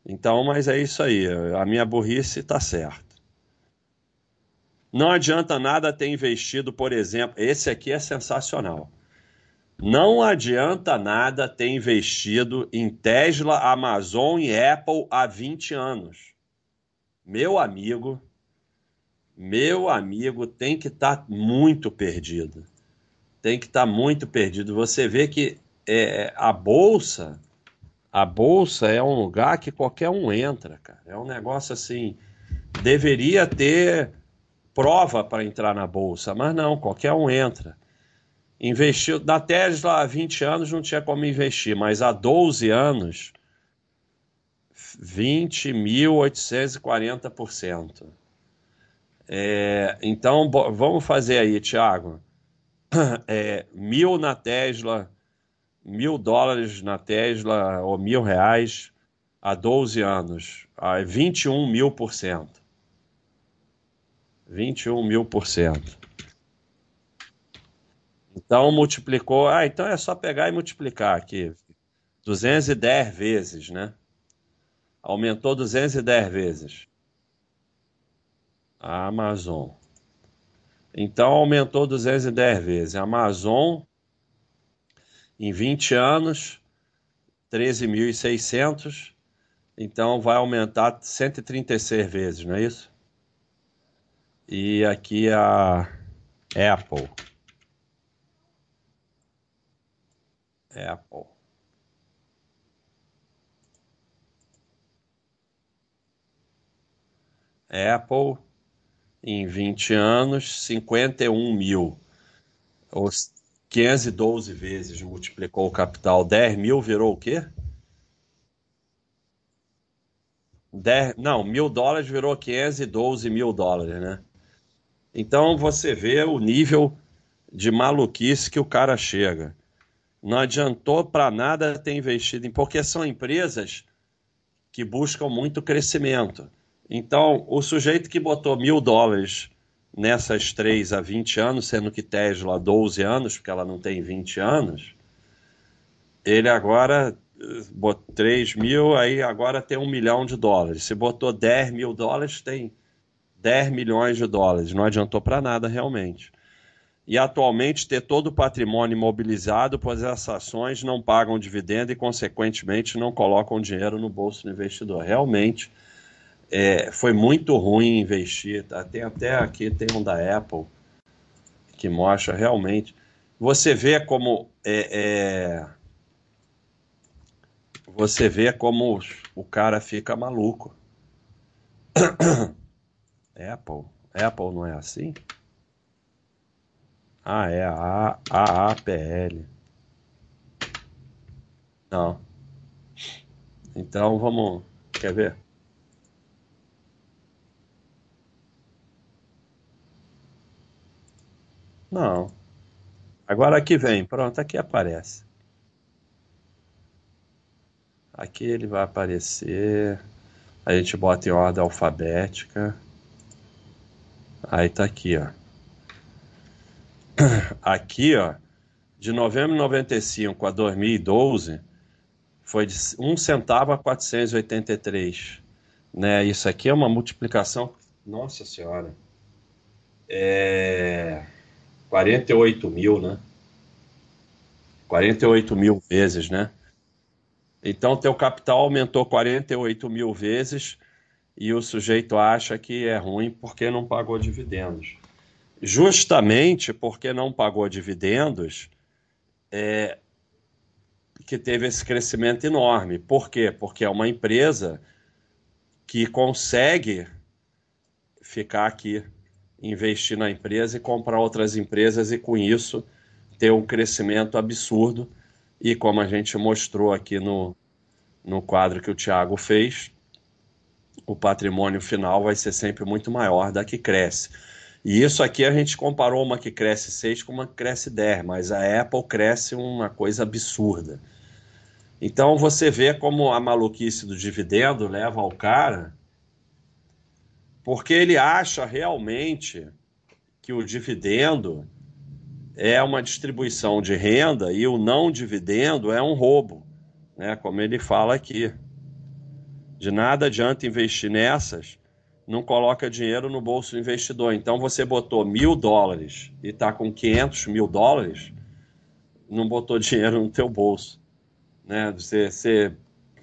Então, mas é isso aí. A minha burrice está certa. Não adianta nada ter investido, por exemplo, esse aqui é sensacional. Não adianta nada ter investido em Tesla, Amazon e Apple há 20 anos. Meu amigo, meu amigo tem que estar tá muito perdido. Tem que estar tá muito perdido. Você vê que é, a bolsa, a bolsa é um lugar que qualquer um entra, cara. É um negócio assim, deveria ter prova para entrar na bolsa, mas não, qualquer um entra. Investiu da Tesla há 20 anos não tinha como investir, mas há 12 anos 20.840%. É, então vamos fazer aí, Thiago. É, mil na Tesla, mil dólares na Tesla ou mil reais há 12 anos, a 21 mil por cento. 21 mil por cento. Então multiplicou. Ah, então é só pegar e multiplicar aqui. 210 vezes, né? Aumentou 210 vezes. A Amazon. Então aumentou 210 vezes. A Amazon, em 20 anos, 13.600. Então vai aumentar 136 vezes, não é isso? E aqui a Apple. Apple. Apple, em 20 anos, 51 mil. Ou 512 vezes multiplicou o capital. 10 mil virou o quê? 10, não, mil dólares virou 512 mil dólares, né? Então você vê o nível de maluquice que o cara chega. Não adiantou para nada ter investido em, porque são empresas que buscam muito crescimento. Então, o sujeito que botou mil dólares nessas três há 20 anos, sendo que Tesla há 12 anos, porque ela não tem 20 anos, ele agora botou 3 mil, aí agora tem um milhão de dólares. Se botou 10 mil dólares, tem 10 milhões de dólares. Não adiantou para nada realmente. E atualmente ter todo o patrimônio imobilizado, pois essas ações não pagam dividendo e, consequentemente, não colocam dinheiro no bolso do investidor. Realmente é, foi muito ruim investir. Tá? Tem até aqui, tem um da Apple, que mostra realmente. Você vê como. É, é, você vê como o cara fica maluco. Apple. Apple não é assim? Ah, é a AAPL. Não. Então vamos. Quer ver? Não. Agora aqui vem, pronto, aqui aparece. Aqui ele vai aparecer. A gente bota em ordem alfabética. Aí tá aqui, ó. Aqui, ó, de novembro de 95 a 2012, foi de 1 centavo a 483. Né? Isso aqui é uma multiplicação. Nossa Senhora. É 48 mil, né? 48 mil vezes, né? Então, teu capital aumentou 48 mil vezes e o sujeito acha que é ruim porque não pagou dividendos. Justamente porque não pagou dividendos, é, que teve esse crescimento enorme. Por quê? Porque é uma empresa que consegue ficar aqui investir na empresa e comprar outras empresas e com isso ter um crescimento absurdo. E como a gente mostrou aqui no, no quadro que o Tiago fez, o patrimônio final vai ser sempre muito maior da que cresce. E isso aqui a gente comparou uma que cresce 6 com uma que cresce 10, mas a Apple cresce uma coisa absurda. Então você vê como a maluquice do dividendo leva ao cara, porque ele acha realmente que o dividendo é uma distribuição de renda e o não dividendo é um roubo, né? Como ele fala aqui. De nada adianta investir nessas, não coloca dinheiro no bolso do investidor. Então você botou mil dólares e está com 500 mil dólares, não botou dinheiro no teu bolso né? Você, você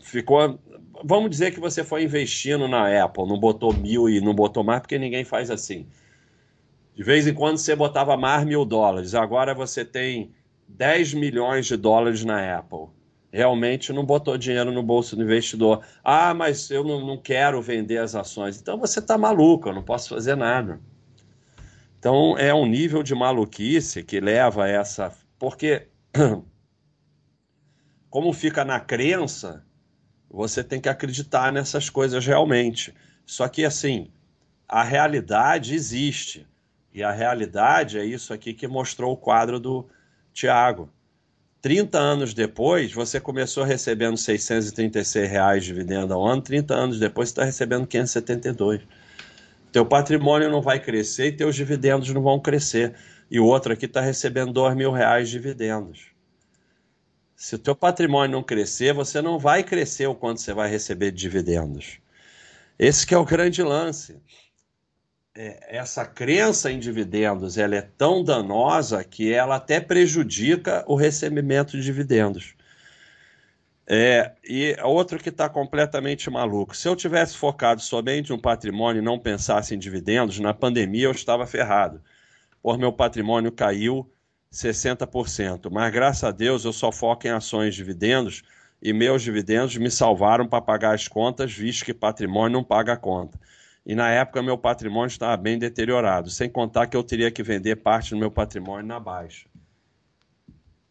ficou. Vamos dizer que você foi investindo na Apple, não botou mil e não botou mais, porque ninguém faz assim. De vez em quando você botava mais mil dólares, agora você tem 10 milhões de dólares na Apple. Realmente não botou dinheiro no bolso do investidor. Ah, mas eu não, não quero vender as ações. Então você está maluco, eu não posso fazer nada. Então é um nível de maluquice que leva a essa. Porque como fica na crença, você tem que acreditar nessas coisas realmente. Só que assim, a realidade existe. E a realidade é isso aqui que mostrou o quadro do Tiago. 30 anos depois, você começou recebendo 636 reais de dividendo ao ano, 30 anos depois você está recebendo 572. Teu patrimônio não vai crescer e teus dividendos não vão crescer. E o outro aqui está recebendo 2 mil reais de dividendos. Se o teu patrimônio não crescer, você não vai crescer o quanto você vai receber de dividendos. Esse que é o grande lance. É, essa crença em dividendos ela é tão danosa que ela até prejudica o recebimento de dividendos. É, e outro que está completamente maluco. Se eu tivesse focado somente no patrimônio e não pensasse em dividendos, na pandemia eu estava ferrado. Por meu patrimônio caiu 60%. Mas graças a Deus eu só foco em ações dividendos e meus dividendos me salvaram para pagar as contas, visto que patrimônio não paga a conta. E na época meu patrimônio estava bem deteriorado, sem contar que eu teria que vender parte do meu patrimônio na baixa.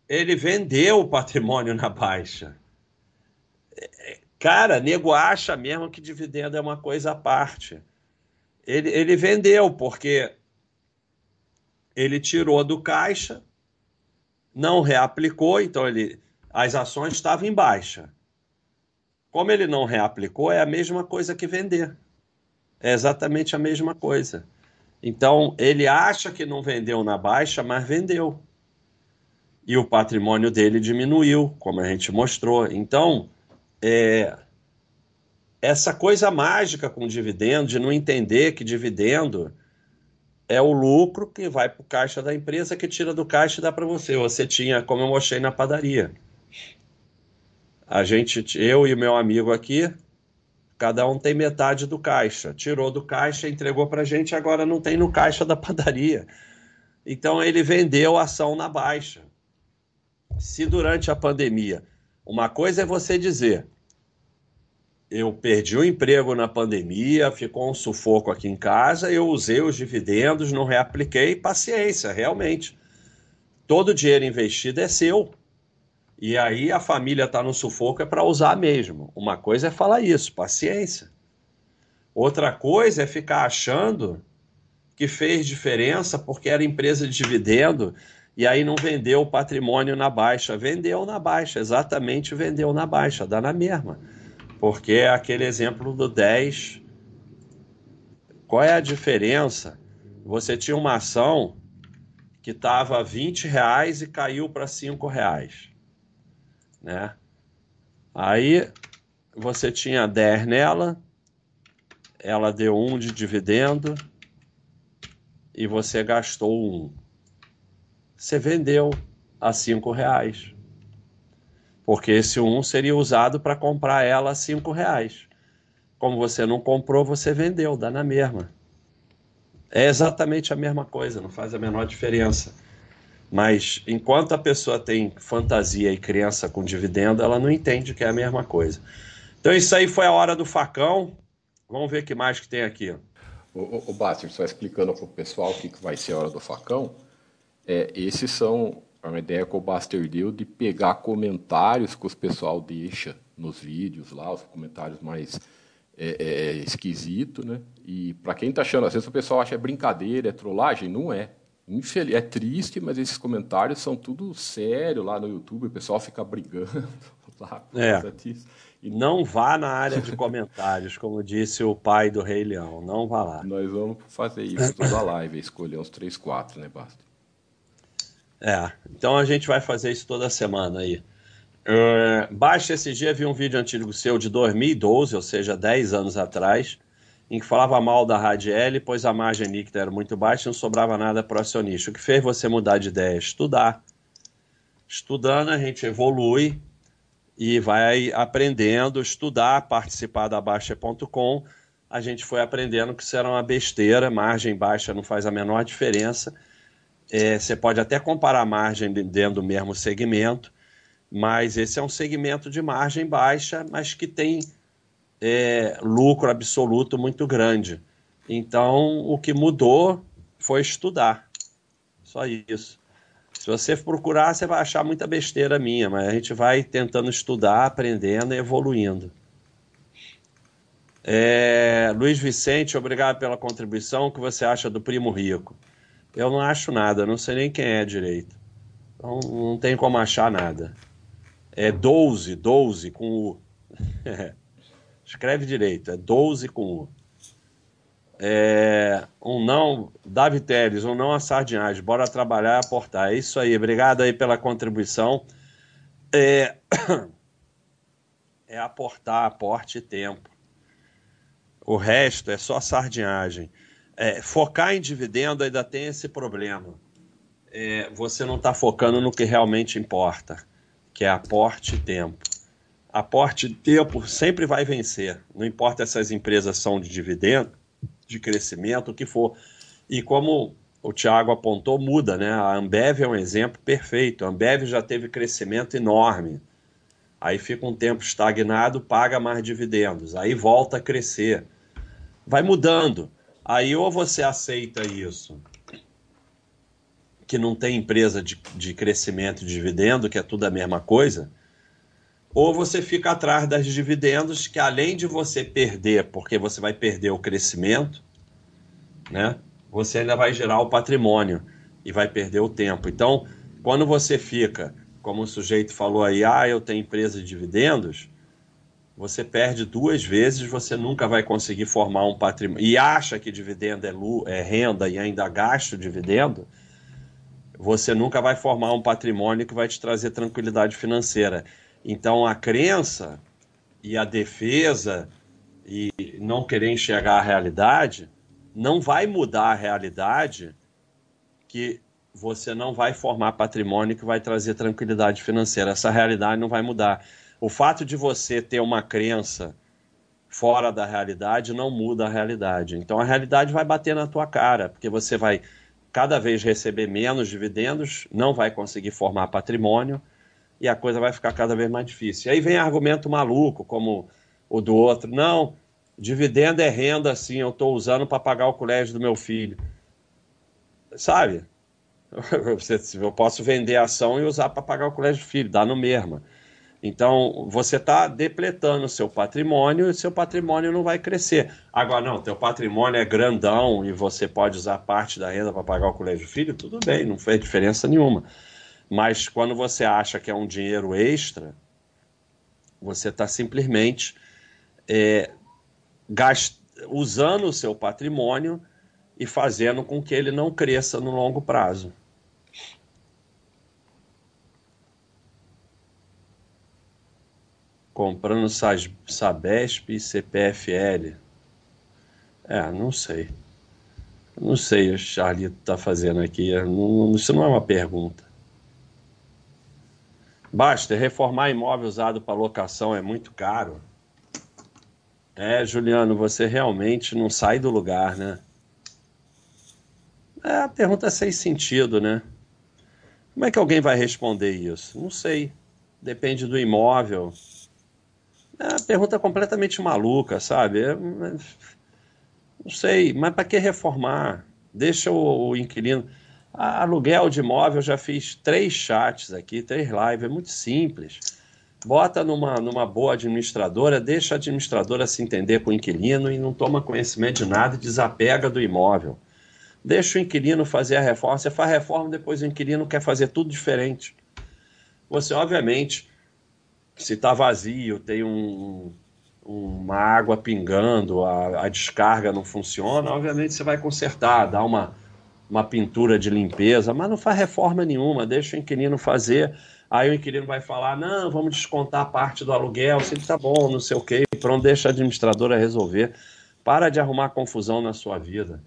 Ele vendeu o patrimônio na baixa. Cara, nego acha mesmo que dividendo é uma coisa à parte. Ele, ele vendeu porque ele tirou do caixa não reaplicou, então ele, as ações estavam em baixa. Como ele não reaplicou, é a mesma coisa que vender. É exatamente a mesma coisa. Então, ele acha que não vendeu na baixa, mas vendeu. E o patrimônio dele diminuiu, como a gente mostrou. Então, é, essa coisa mágica com dividendo, de não entender que dividendo é o lucro que vai para o caixa da empresa, que tira do caixa e dá para você. Você tinha, como eu mostrei na padaria. A gente, eu e meu amigo aqui, cada um tem metade do caixa. Tirou do caixa, entregou para a gente, agora não tem no caixa da padaria. Então ele vendeu a ação na baixa. Se durante a pandemia, uma coisa é você dizer, eu perdi o emprego na pandemia, ficou um sufoco aqui em casa, eu usei os dividendos, não reapliquei, paciência, realmente. Todo dinheiro investido é seu. E aí a família está no sufoco é para usar mesmo. Uma coisa é falar isso, paciência. Outra coisa é ficar achando que fez diferença porque era empresa de dividendo e aí não vendeu o patrimônio na baixa. Vendeu na baixa, exatamente vendeu na baixa, dá na mesma. Porque é aquele exemplo do 10. Qual é a diferença? Você tinha uma ação que estava 20 reais e caiu para 5 reais. Né? Aí você tinha 10 nela, ela deu 1 de dividendo e você gastou 1. Você vendeu a 5 reais porque esse 1 seria usado para comprar ela a 5 reais. Como você não comprou, você vendeu, dá na mesma. É exatamente a mesma coisa, não faz a menor diferença. Mas enquanto a pessoa tem fantasia e crença com dividendo, ela não entende que é a mesma coisa. Então isso aí foi a hora do facão. Vamos ver o que mais que tem aqui. O, o, o só explicando para o pessoal o que, que vai ser a hora do facão. É, esses são é uma ideia que o Buster deu de pegar comentários que os pessoal deixa nos vídeos lá, os comentários mais é, é, é esquisito, né? E para quem está achando, às vezes o pessoal acha é brincadeira, é trollagem, não é. Infeliz... É triste, mas esses comentários são tudo sério lá no YouTube, o pessoal fica brigando lá por é. disso. E não vá na área de comentários, como disse o pai do Rei Leão. Não vá lá. Nós vamos fazer isso toda a live, escolher uns 3, 4, né, Basta? É, então a gente vai fazer isso toda semana aí. Uh, baixa esse dia, vi um vídeo antigo seu de 2012, ou seja, 10 anos atrás, em que falava mal da Radiel, pois a margem líquida era muito baixa e não sobrava nada para o acionista. O que fez você mudar de ideia? Estudar. Estudando, a gente evolui e vai aprendendo, estudar, participar da Baixa.com. A gente foi aprendendo que isso era uma besteira, margem baixa não faz a menor diferença. É, você pode até comparar a margem dentro do mesmo segmento, mas esse é um segmento de margem baixa, mas que tem é, lucro absoluto muito grande. Então, o que mudou foi estudar. Só isso. Se você procurar, você vai achar muita besteira minha, mas a gente vai tentando estudar, aprendendo e evoluindo. É, Luiz Vicente, obrigado pela contribuição. O que você acha do primo rico? Eu não acho nada, não sei nem quem é direito. Então, não tem como achar nada. É 12, 12 com U. Escreve direito, é 12 com U. É, um não, Davi Teles, um não a sardinhagem, bora trabalhar e aportar. É isso aí, obrigado aí pela contribuição. É, é aportar, aporte e tempo. O resto é só sardinhagem. É, focar em dividendo ainda tem esse problema. É, você não está focando no que realmente importa, que é aporte e tempo. Aporte e tempo sempre vai vencer. Não importa se as empresas são de dividendo, de crescimento, o que for. E como o Thiago apontou, muda, né? A Ambev é um exemplo perfeito. A Ambev já teve crescimento enorme. Aí fica um tempo estagnado, paga mais dividendos. Aí volta a crescer. Vai mudando. Aí ou você aceita isso, que não tem empresa de, de crescimento de dividendo, que é tudo a mesma coisa, ou você fica atrás das dividendos, que além de você perder, porque você vai perder o crescimento, né? Você ainda vai gerar o patrimônio e vai perder o tempo. Então, quando você fica, como o sujeito falou aí, ah, eu tenho empresa de dividendos, você perde duas vezes, você nunca vai conseguir formar um patrimônio. E acha que dividendo é, é renda e ainda gasta o dividendo, você nunca vai formar um patrimônio que vai te trazer tranquilidade financeira. Então a crença e a defesa e não querer enxergar a realidade não vai mudar a realidade que você não vai formar patrimônio que vai trazer tranquilidade financeira. Essa realidade não vai mudar. O fato de você ter uma crença fora da realidade não muda a realidade. Então a realidade vai bater na tua cara, porque você vai cada vez receber menos dividendos, não vai conseguir formar patrimônio e a coisa vai ficar cada vez mais difícil. Aí vem argumento maluco, como o do outro. Não, dividendo é renda, sim, eu estou usando para pagar o colégio do meu filho. Sabe? Eu posso vender ação e usar para pagar o colégio do filho, dá no mesmo. Então, você está depletando o seu patrimônio e seu patrimônio não vai crescer. Agora, não, teu patrimônio é grandão e você pode usar parte da renda para pagar o colégio do filho, tudo bem, não fez diferença nenhuma. Mas quando você acha que é um dinheiro extra, você está simplesmente é, gast... usando o seu patrimônio e fazendo com que ele não cresça no longo prazo. Comprando Sabesp e CPFL. É, não sei. Não sei o que o Charlito está fazendo aqui. Não, isso não é uma pergunta. Basta, reformar imóvel usado para locação é muito caro. É, Juliano, você realmente não sai do lugar, né? É, a pergunta é sem sentido, né? Como é que alguém vai responder isso? Não sei. Depende do imóvel. É uma pergunta completamente maluca, sabe? É, não sei, mas para que reformar? Deixa o, o inquilino. Aluguel de imóvel, já fiz três chats aqui, três lives, é muito simples. Bota numa, numa boa administradora, deixa a administradora se entender com o inquilino e não toma conhecimento de nada e desapega do imóvel. Deixa o inquilino fazer a reforma. Você faz a reforma, depois o inquilino quer fazer tudo diferente. Você, obviamente, se está vazio, tem um, uma água pingando, a, a, descarga não funciona, obviamente você vai consertar, dá uma, uma pintura de limpeza, mas não faz reforma nenhuma, deixa o inquilino fazer. Aí o inquilino vai falar: não, vamos descontar parte do aluguel, sempre tá bom, não sei o quê. Pronto, deixa a administradora resolver. Para de arrumar confusão na sua vida.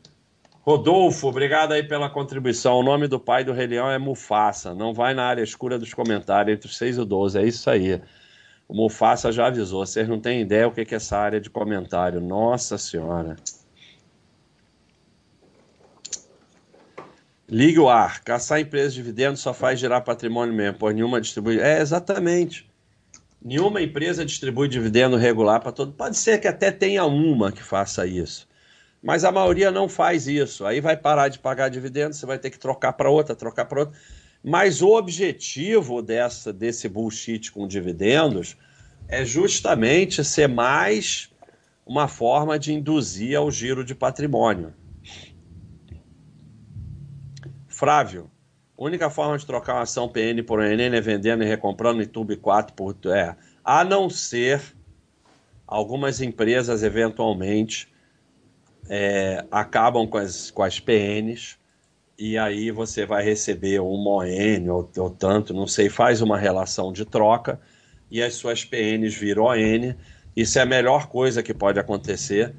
Rodolfo, obrigado aí pela contribuição. O nome do pai do Rei Leão é Mufasa. Não vai na área escura dos comentários, entre os 6 e o 12. É isso aí. O Mufasa já avisou. Vocês não têm ideia o que é essa área de comentário. Nossa Senhora. Ligue o ar. Caçar empresas de dividendos só faz gerar patrimônio mesmo, pois nenhuma distribui. É, exatamente. Nenhuma empresa distribui dividendo regular para todo. Pode ser que até tenha uma que faça isso. Mas a maioria não faz isso. Aí vai parar de pagar dividendos, você vai ter que trocar para outra, trocar para outra. Mas o objetivo dessa, desse bullshit com dividendos é justamente ser mais uma forma de induzir ao giro de patrimônio. Frávio, única forma de trocar uma ação PN por NN é vendendo e recomprando em Tube 4 por. É, a não ser algumas empresas eventualmente é, acabam com as, com as PNs e aí você vai receber um ON ou, ou tanto, não sei, faz uma relação de troca e as suas PNs viram ON. Isso é a melhor coisa que pode acontecer.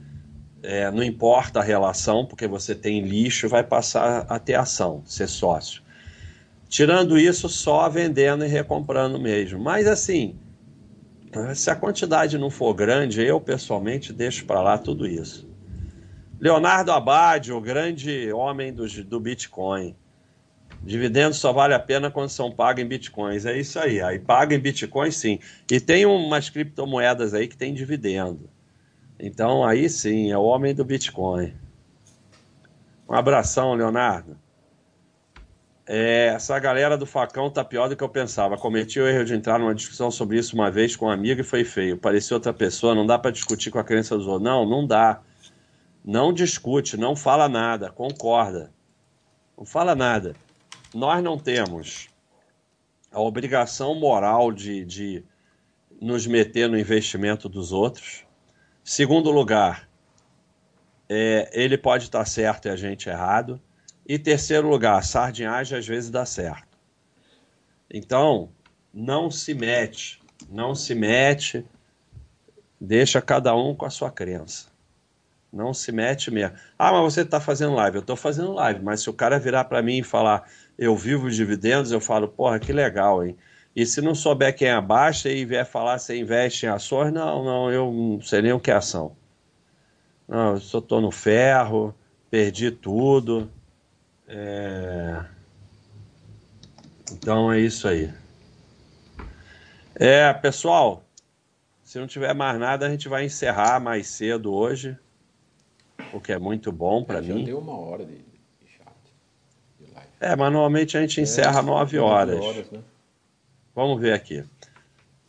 É, não importa a relação, porque você tem lixo, vai passar a ter ação, ser sócio. Tirando isso, só vendendo e recomprando mesmo. Mas assim, se a quantidade não for grande, eu pessoalmente deixo para lá tudo isso. Leonardo Abad, o grande homem do, do Bitcoin. Dividendos só vale a pena quando são pagos em bitcoins. É isso aí. Aí paga em bitcoin, sim. E tem umas criptomoedas aí que tem dividendo. Então aí sim, é o homem do Bitcoin. Um abração, Leonardo. É, essa galera do facão tá pior do que eu pensava. Cometi o erro de entrar numa discussão sobre isso uma vez com um amigo e foi feio. Parecia outra pessoa, não dá para discutir com a crença dos outros. Não, não dá. Não discute, não fala nada, concorda. Não fala nada. Nós não temos a obrigação moral de, de nos meter no investimento dos outros. Segundo lugar, é, ele pode estar certo e a gente errado. E terceiro lugar, sardinhagem às vezes dá certo. Então, não se mete, não se mete, deixa cada um com a sua crença. Não se mete mesmo. Ah, mas você está fazendo live. Eu estou fazendo live, mas se o cara virar para mim e falar eu vivo de dividendos, eu falo, porra, que legal, hein? E se não souber quem é baixa e vier falar se investe em ações, não, não, eu não sei nem o que é ação. Não, eu só estou no ferro, perdi tudo. É... Então é isso aí. É, pessoal, se não tiver mais nada, a gente vai encerrar mais cedo hoje o que é muito bom para mim. deu uma hora de, de chat, de. É, mas normalmente a gente é, encerra nove horas. horas né? Vamos ver aqui.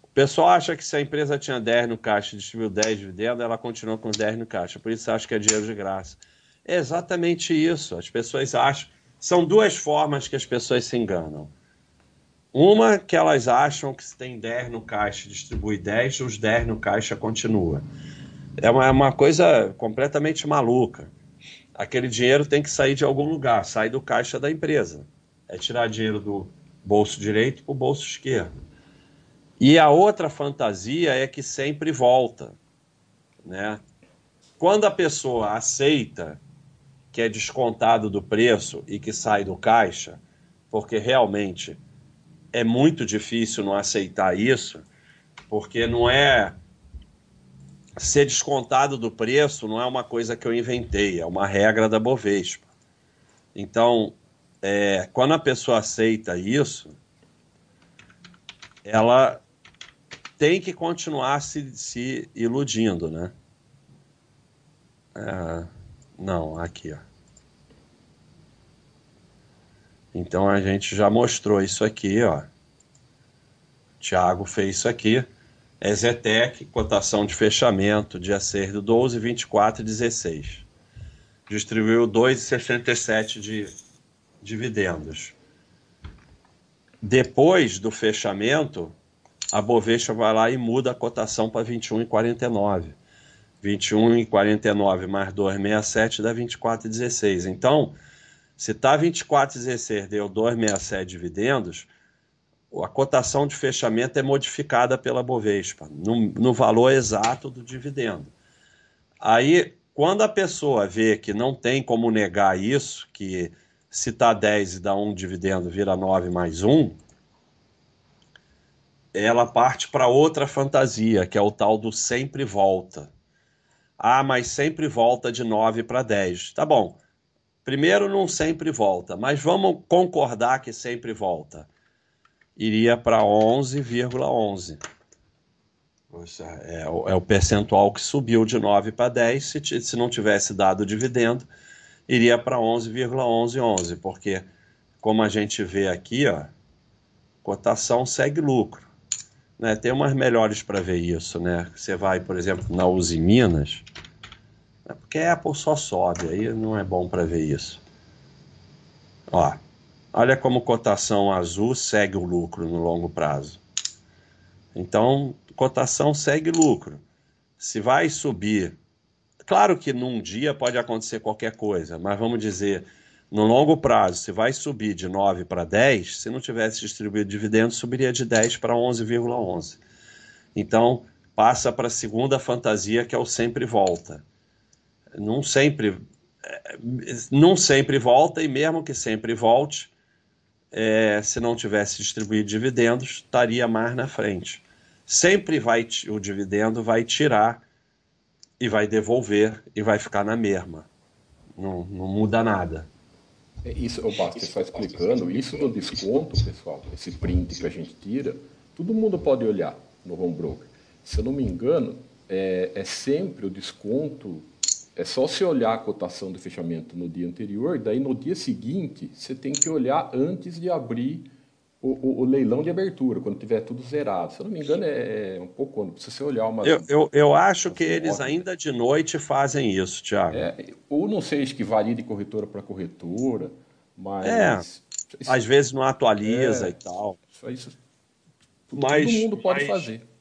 O pessoal acha que se a empresa tinha 10 no caixa e distribuiu 10 dividendos, ela continua com os 10 no caixa. Por isso acha que é dinheiro de graça. É exatamente isso. As pessoas acham. São duas formas que as pessoas se enganam. Uma que elas acham que se tem 10 no caixa e distribui 10, os 10 no caixa continua é uma, é uma coisa completamente maluca. Aquele dinheiro tem que sair de algum lugar, sai do caixa da empresa. É tirar dinheiro do bolso direito para o bolso esquerdo. E a outra fantasia é que sempre volta. Né? Quando a pessoa aceita que é descontado do preço e que sai do caixa, porque realmente é muito difícil não aceitar isso, porque não é ser descontado do preço não é uma coisa que eu inventei, é uma regra da Bovespa. Então, é, quando a pessoa aceita isso, ela tem que continuar se, se iludindo, né? É, não, aqui, ó. Então a gente já mostrou isso aqui, ó. Tiago fez isso aqui. Exetec, cotação de fechamento, dia 6 do 12, 24 e 16. distribuiu 2,67 de dividendos. Depois do fechamento, a Bovespa vai lá e muda a cotação para 21,49. 21,49 mais 2,67 dá 24,16. Então, se está 24,16 deu 2,67 dividendos, a cotação de fechamento é modificada pela Bovespa, no, no valor exato do dividendo. Aí, quando a pessoa vê que não tem como negar isso, que se está 10 e dá um dividendo, vira 9 mais 1, ela parte para outra fantasia, que é o tal do sempre volta. Ah, mas sempre volta de 9 para 10. Tá bom. Primeiro, não sempre volta, mas vamos concordar que sempre volta iria para 11,11. É, é, o percentual que subiu de 9 para 10. Se, se não tivesse dado dividendo, iria para 11,1111, porque, como a gente vê aqui, ó, cotação segue lucro. Né? Tem umas melhores para ver isso. Né? Você vai, por exemplo, na Uzi Minas, né? porque a Apple só sobe, aí não é bom para ver isso. Ó, Olha como cotação azul segue o lucro no longo prazo. Então, cotação segue lucro. Se vai subir, claro que num dia pode acontecer qualquer coisa, mas vamos dizer, no longo prazo, se vai subir de 9 para 10, se não tivesse distribuído dividendos, subiria de 10 para 11,11. Então, passa para a segunda fantasia, que é o sempre volta. Não sempre, é, não sempre volta, e mesmo que sempre volte, é, se não tivesse distribuído dividendos, estaria mais na frente. Sempre vai o dividendo vai tirar e vai devolver e vai ficar na mesma. Não, não muda nada. É isso, o Basta está explicando, isso do desconto, pessoal, esse print que a gente tira, todo mundo pode olhar no home broker. Se eu não me engano, é, é sempre o desconto é só você olhar a cotação do fechamento no dia anterior, daí no dia seguinte você tem que olhar antes de abrir o, o, o leilão de abertura, quando tiver tudo zerado. Se eu não me engano, é, é um pouco quando precisa você olhar uma. Eu, eu, eu acho que eles ainda de noite fazem isso, Tiago. É, ou não sei, que varia de corretora para corretora, mas. É, isso, às vezes não atualiza é, e tal. Só isso. Mas, todo mundo pode mas... fazer.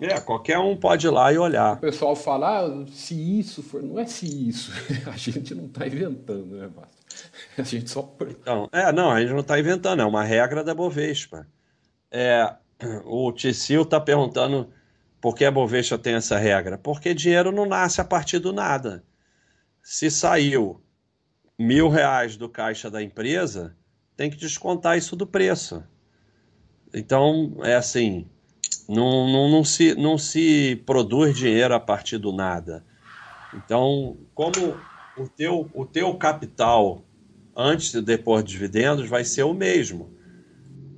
É, qualquer um pode ir lá e olhar. O pessoal fala, ah, se isso for. Não é se isso. a gente não está inventando, né, Basta? A gente só. Então, é, não, a gente não está inventando, é uma regra da Bovespa. É, o Ticil está perguntando por que a Bovespa tem essa regra. Porque dinheiro não nasce a partir do nada. Se saiu mil reais do caixa da empresa, tem que descontar isso do preço. Então, é assim não, não, não, se, não se produz dinheiro a partir do nada. Então, como o teu, o teu capital antes e depois de dividendos vai ser o mesmo.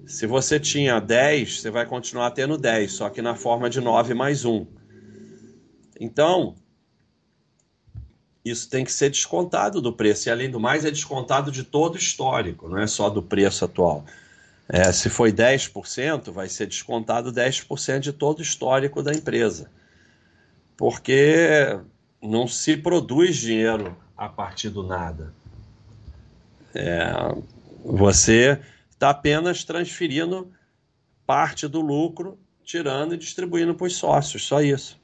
Se você tinha 10, você vai continuar tendo 10, só que na forma de 9 mais 1. Então, isso tem que ser descontado do preço. E além do mais, é descontado de todo o histórico, não é só do preço atual. É, se foi 10%, vai ser descontado 10% de todo o histórico da empresa. Porque não se produz dinheiro a partir do nada. É, você está apenas transferindo parte do lucro, tirando e distribuindo para os sócios, só isso.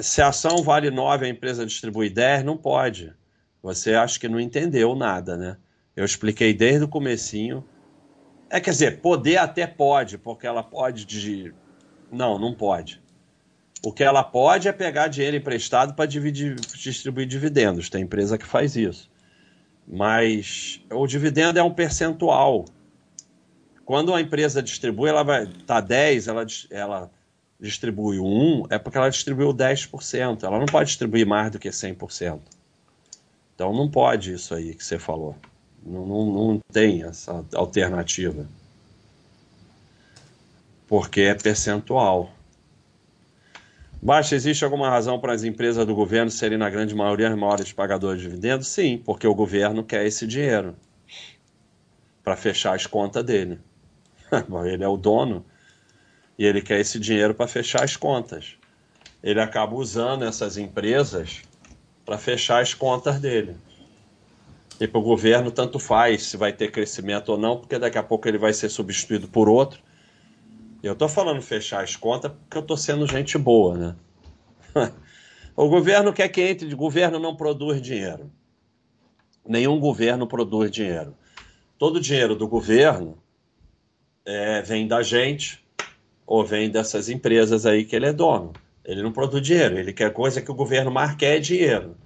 Se a ação vale 9 a empresa distribui 10, não pode. Você acha que não entendeu nada, né? Eu expliquei desde o comecinho é, quer dizer, poder até pode, porque ela pode de. Não, não pode. O que ela pode é pegar dinheiro emprestado para distribuir dividendos. Tem empresa que faz isso. Mas o dividendo é um percentual. Quando a empresa distribui, ela vai. Tá 10, ela, ela distribui 1, é porque ela distribuiu 10%. Ela não pode distribuir mais do que 100%. Então não pode isso aí que você falou. Não, não, não tem essa alternativa. Porque é percentual. Baixa, existe alguma razão para as empresas do governo serem, na grande maioria, as maiores pagadoras de dividendos? Sim, porque o governo quer esse dinheiro para fechar as contas dele. ele é o dono e ele quer esse dinheiro para fechar as contas. Ele acaba usando essas empresas para fechar as contas dele. E para o governo, tanto faz se vai ter crescimento ou não, porque daqui a pouco ele vai ser substituído por outro. Eu estou falando fechar as contas porque eu estou sendo gente boa, né? o governo quer que entre, o governo não produz dinheiro. Nenhum governo produz dinheiro. Todo o dinheiro do governo é, vem da gente ou vem dessas empresas aí que ele é dono. Ele não produz dinheiro, ele quer coisa que o governo mais quer é dinheiro.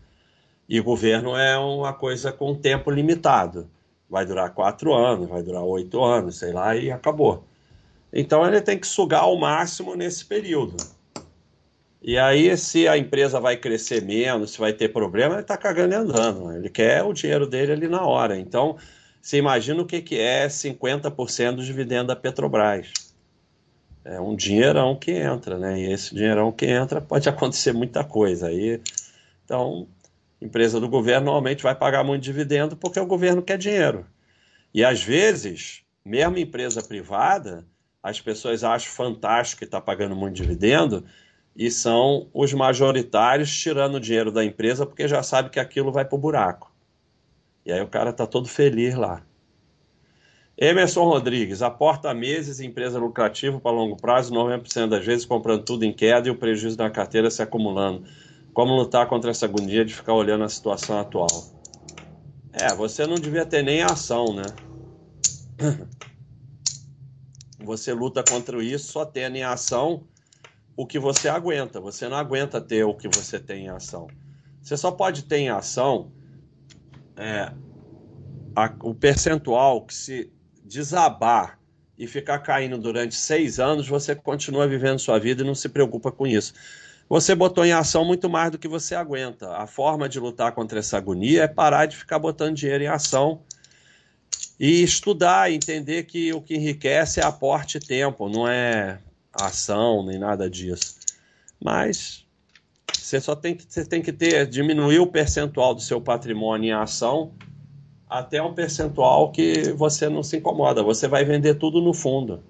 E governo é uma coisa com tempo limitado. Vai durar quatro anos, vai durar oito anos, sei lá, e acabou. Então ele tem que sugar ao máximo nesse período. E aí, se a empresa vai crescer menos, se vai ter problema, ele está cagando e andando. Ele quer o dinheiro dele ali na hora. Então, você imagina o que, que é 50% do dividendo da Petrobras. É um dinheirão que entra, né? E esse dinheirão que entra pode acontecer muita coisa. Aí, então, empresa do governo normalmente vai pagar muito dividendo porque o governo quer dinheiro. E às vezes, mesmo empresa privada, as pessoas acham fantástico que está pagando muito dividendo e são os majoritários tirando o dinheiro da empresa porque já sabe que aquilo vai para o buraco. E aí o cara está todo feliz lá. Emerson Rodrigues, aporta meses em empresa lucrativa para longo prazo, 90% das vezes comprando tudo em queda e o prejuízo na carteira se acumulando. Como lutar contra essa agonia de ficar olhando a situação atual? É, você não devia ter nem ação, né? Você luta contra isso só tendo em ação o que você aguenta. Você não aguenta ter o que você tem em ação. Você só pode ter em ação é, a, o percentual que se desabar e ficar caindo durante seis anos, você continua vivendo sua vida e não se preocupa com isso. Você botou em ação muito mais do que você aguenta. A forma de lutar contra essa agonia é parar de ficar botando dinheiro em ação e estudar, entender que o que enriquece é aporte e tempo, não é ação nem nada disso. Mas você só tem que, você tem que ter, diminuir o percentual do seu patrimônio em ação até um percentual que você não se incomoda. Você vai vender tudo no fundo.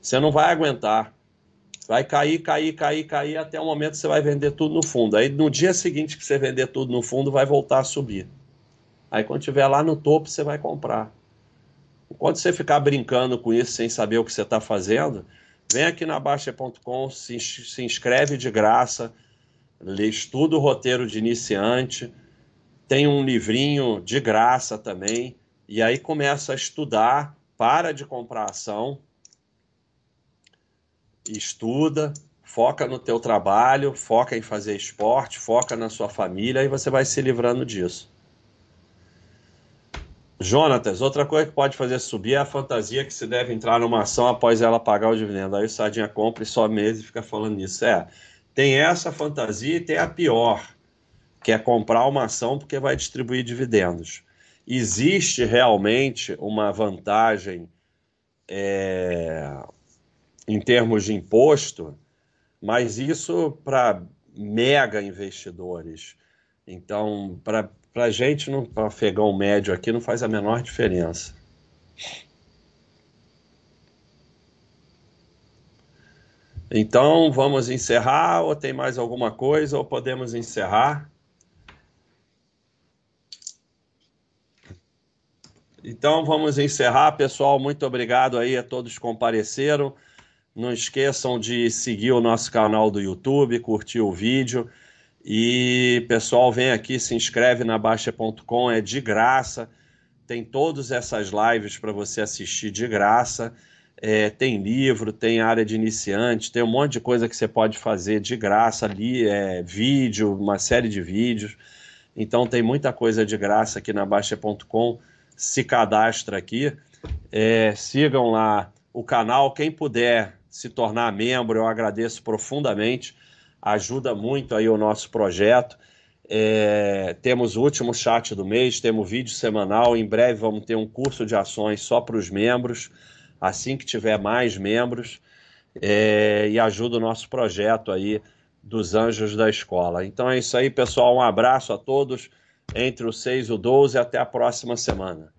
Você não vai aguentar. Vai cair, cair, cair, cair, até o momento que você vai vender tudo no fundo. Aí no dia seguinte que você vender tudo no fundo, vai voltar a subir. Aí quando estiver lá no topo, você vai comprar. Enquanto você ficar brincando com isso sem saber o que você está fazendo, vem aqui na Baixa.com, se, se inscreve de graça, estuda o roteiro de iniciante tem um livrinho de graça também, e aí começa a estudar, para de comprar ação, estuda, foca no teu trabalho, foca em fazer esporte, foca na sua família, e você vai se livrando disso. Jonatas, outra coisa que pode fazer subir é a fantasia que se deve entrar numa ação após ela pagar o dividendo. Aí o Sardinha compra e só mês e fica falando nisso. É, tem essa fantasia e tem a pior, que é comprar uma ação porque vai distribuir dividendos. Existe realmente uma vantagem é, em termos de imposto, mas isso para mega investidores. Então, para a gente, para afegão médio aqui, não faz a menor diferença. Então, vamos encerrar ou tem mais alguma coisa ou podemos encerrar? Então vamos encerrar, pessoal. Muito obrigado aí a todos que compareceram. Não esqueçam de seguir o nosso canal do YouTube, curtir o vídeo. E pessoal, vem aqui, se inscreve na Baixa.com, é de graça. Tem todas essas lives para você assistir de graça. É, tem livro, tem área de iniciante, tem um monte de coisa que você pode fazer de graça ali, é, vídeo, uma série de vídeos. Então tem muita coisa de graça aqui na Baixa.com se cadastra aqui. É, sigam lá o canal. Quem puder se tornar membro, eu agradeço profundamente. Ajuda muito aí o nosso projeto. É, temos o último chat do mês, temos vídeo semanal. Em breve vamos ter um curso de ações só para os membros, assim que tiver mais membros. É, e ajuda o nosso projeto aí dos Anjos da Escola. Então é isso aí, pessoal. Um abraço a todos entre o 6 e o 12. Até a próxima semana.